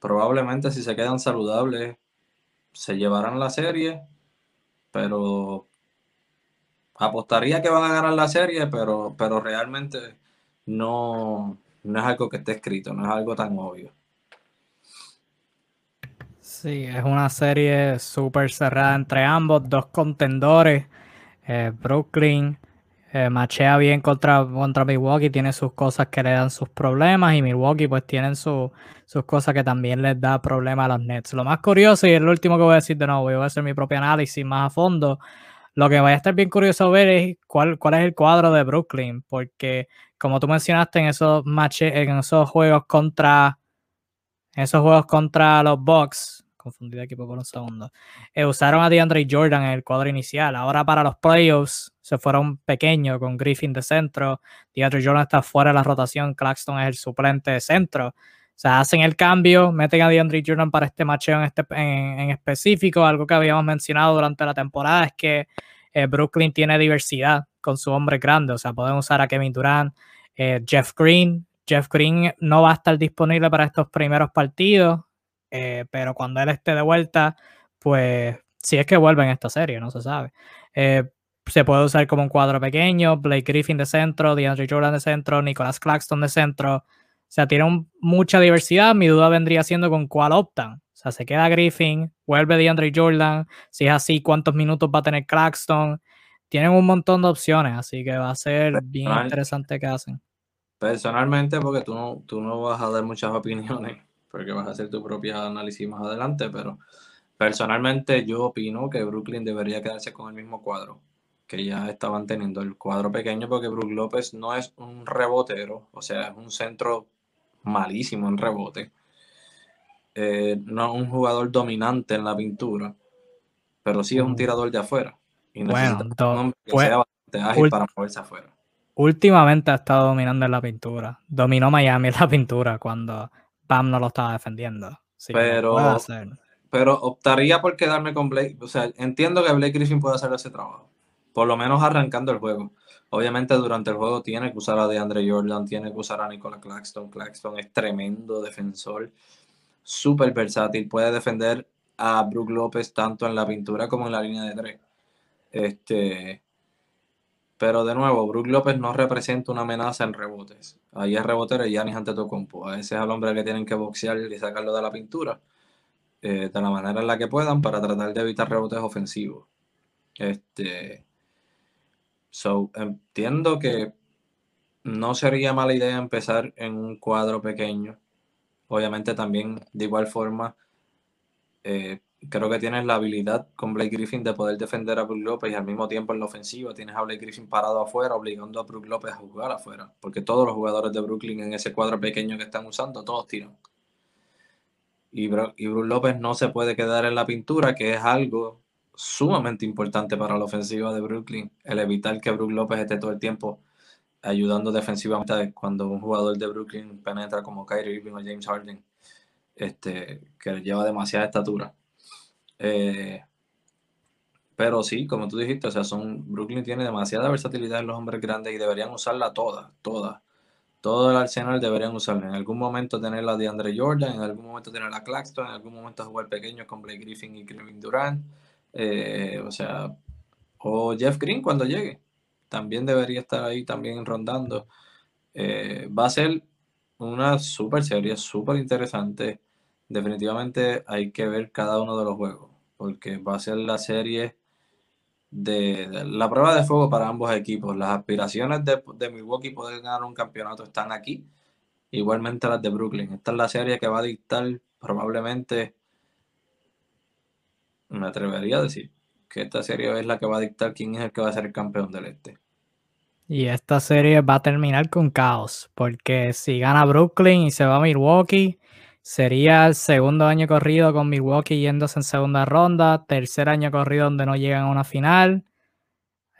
probablemente si se quedan saludables se llevarán la serie, pero apostaría que van a ganar la serie, pero, pero realmente no, no es algo que esté escrito, no es algo tan obvio. Sí, es una serie súper cerrada entre ambos, dos contendores. Eh, Brooklyn eh, machea bien contra, contra Milwaukee, tiene sus cosas que le dan sus problemas y Milwaukee pues tienen sus cosas que también les da problemas a los Nets. Lo más curioso y es lo último que voy a decir de nuevo, voy a hacer mi propio análisis más a fondo lo que vaya a estar bien curioso ver es cuál, cuál es el cuadro de Brooklyn, porque como tú mencionaste en esos matches, en esos juegos contra en esos juegos contra los Bucks, confundí de equipo por un segundo, eh, usaron a DeAndre Jordan en el cuadro inicial. Ahora para los playoffs se fueron pequeños con Griffin de centro. DeAndre Jordan está fuera de la rotación. Claxton es el suplente de centro. O sea, hacen el cambio, meten a DeAndre Jordan para este matcheo en, este, en específico. Algo que habíamos mencionado durante la temporada es que eh, Brooklyn tiene diversidad con su hombre grande, o sea, pueden usar a Kevin Durant, eh, Jeff Green. Jeff Green no va a estar disponible para estos primeros partidos, eh, pero cuando él esté de vuelta, pues si es que vuelve en esta serie, no se sabe. se puede usar como un cuadro pequeño, Blake Griffin de centro, DeAndre Jordan de centro, Nicholas Claxton de centro. O sea, tiene mucha diversidad. Mi duda vendría siendo con cuál optan se queda Griffin, vuelve DeAndre Jordan. Si es así, ¿cuántos minutos va a tener Claxton? Tienen un montón de opciones, así que va a ser bien interesante que hacen. Personalmente, porque tú no, tú no vas a dar muchas opiniones, porque vas a hacer tu propia análisis más adelante, pero personalmente yo opino que Brooklyn debería quedarse con el mismo cuadro que ya estaban teniendo el cuadro pequeño porque Brook López no es un rebotero, o sea, es un centro malísimo en rebote. Eh, no es un jugador dominante en la pintura, pero sí es un mm. tirador de afuera. Y bueno, un que pues, sea bastante ágil para moverse afuera. Últimamente ha estado dominando en la pintura. Dominó Miami en la pintura cuando Pam no lo estaba defendiendo. pero, pero optaría por quedarme con Blake. O sea, entiendo que Blake Griffin puede hacer ese trabajo. Por lo menos arrancando el juego. Obviamente durante el juego tiene que usar a DeAndre Jordan, tiene que usar a Nicola Claxton. Claxton es tremendo defensor súper versátil, puede defender a Brook López tanto en la pintura como en la línea de tres. Este, pero de nuevo, Brook López no representa una amenaza en rebotes. Ahí es rebotero y Giannis Antetokounmpo. A ese es el hombre que tienen que boxear y sacarlo de la pintura eh, de la manera en la que puedan para tratar de evitar rebotes ofensivos. Este, so, entiendo que no sería mala idea empezar en un cuadro pequeño. Obviamente también de igual forma eh, creo que tienes la habilidad con Blake Griffin de poder defender a Brook López y al mismo tiempo en la ofensiva tienes a Blake Griffin parado afuera, obligando a Brook López a jugar afuera, porque todos los jugadores de Brooklyn en ese cuadro pequeño que están usando, todos tiran. Y, Brook, y López no se puede quedar en la pintura, que es algo sumamente importante para la ofensiva de Brooklyn, el evitar que Brook López esté todo el tiempo ayudando defensivamente cuando un jugador de Brooklyn penetra como Kyrie Irving o James Harden, este, que lleva demasiada estatura. Eh, pero sí, como tú dijiste, o sea, son, Brooklyn tiene demasiada versatilidad en los hombres grandes y deberían usarla toda, toda. Todo el arsenal deberían usarla. En algún momento tener la de Andre Jordan, en algún momento tener la Claxton, en algún momento jugar pequeño con Blake Griffin y Kevin Durant. Eh, o sea, o Jeff Green cuando llegue. También debería estar ahí también rondando. Eh, va a ser una super serie, súper interesante definitivamente hay que ver cada uno de los juegos, porque va a ser la serie de, la prueba de fuego para ambos equipos. Las aspiraciones de, de, Milwaukee poder ganar un campeonato están aquí, igualmente las de Brooklyn. Esta es la serie que va a dictar probablemente, me atrevería a decir, que esta serie es la que va a dictar quién es el que va a ser el campeón del este. Y esta serie va a terminar con caos, porque si gana Brooklyn y se va a Milwaukee, Sería el segundo año corrido con Milwaukee yéndose en segunda ronda, tercer año corrido donde no llegan a una final.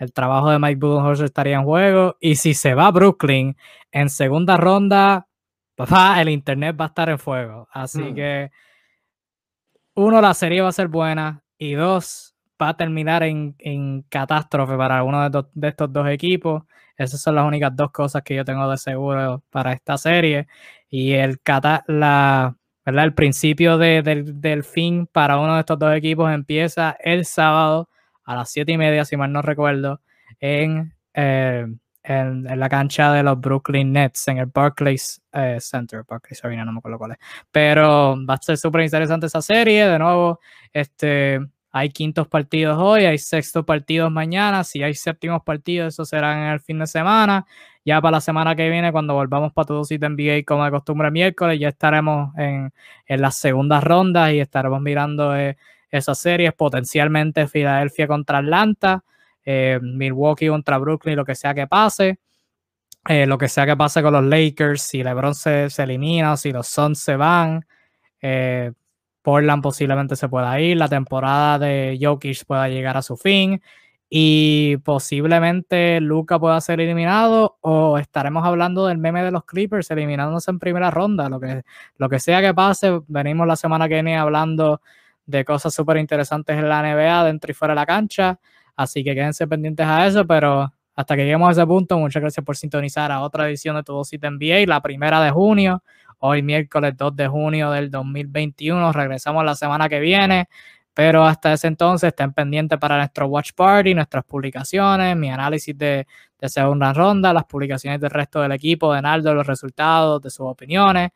El trabajo de Mike Budenholzer estaría en juego. Y si se va a Brooklyn en segunda ronda, papá, el internet va a estar en fuego. Así hmm. que, uno, la serie va a ser buena. Y dos, va a terminar en, catástrofe para alguno de, de, estos dos equipos. Esas son las únicas dos cosas que yo tengo de seguro para esta serie. Y el, la, ¿verdad? el principio del, fin para uno de estos dos equipos empieza el sábado a las siete y media, si mal no recuerdo, en, eh, en, la cancha de los Brooklyn Nets, en el Barclays eh, Center. Barclays Arena, no me acuerdo cuál es. Pero va a ser súper interesante esa serie. De nuevo, este hay quintos partidos hoy, hay sextos partidos mañana, si hay séptimos partidos, eso será en el fin de semana. Ya para la semana que viene, cuando volvamos para todo sitio NBA como de costumbre miércoles, ya estaremos en, las segundas rondas y estaremos mirando eh, esas series, potencialmente Filadelfia contra Atlanta, eh, Milwaukee contra Brooklyn, lo que sea que pase. Eh, lo que sea que pase con los Lakers, si LeBron se, se elimina si los Suns se van. Portland posiblemente se pueda ir, la temporada de Jokic pueda llegar a su fin y posiblemente Luca pueda ser eliminado o estaremos hablando del meme de los Clippers eliminándose en primera ronda, lo que, lo que sea que pase, venimos la semana que viene hablando de cosas súper interesantes en la NBA dentro y fuera de la cancha, así que quédense pendientes a eso, pero hasta que lleguemos a ese punto, muchas gracias por sintonizar a otra edición de Todo Sitio NBA, la primera de junio hoy miércoles 2 de junio del 2021. Regresamos la semana que viene, pero hasta ese entonces estén pendientes para nuestro Watch Party, nuestras publicaciones, mi análisis de, segunda ronda, las publicaciones del resto del equipo, de Naldo, los resultados, de sus opiniones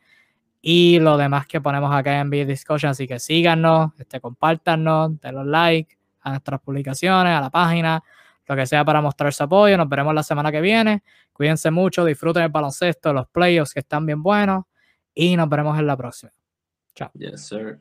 y lo demás que ponemos acá en Video Discussion. Así que síganos, este, compártanos, den los like a nuestras publicaciones, a la página, lo que sea para mostrar su apoyo. Nos veremos la semana que viene. Cuídense mucho, disfruten el baloncesto, los playoffs que están bien buenos y nos veremos en la próxima. Chao. Yes, sir.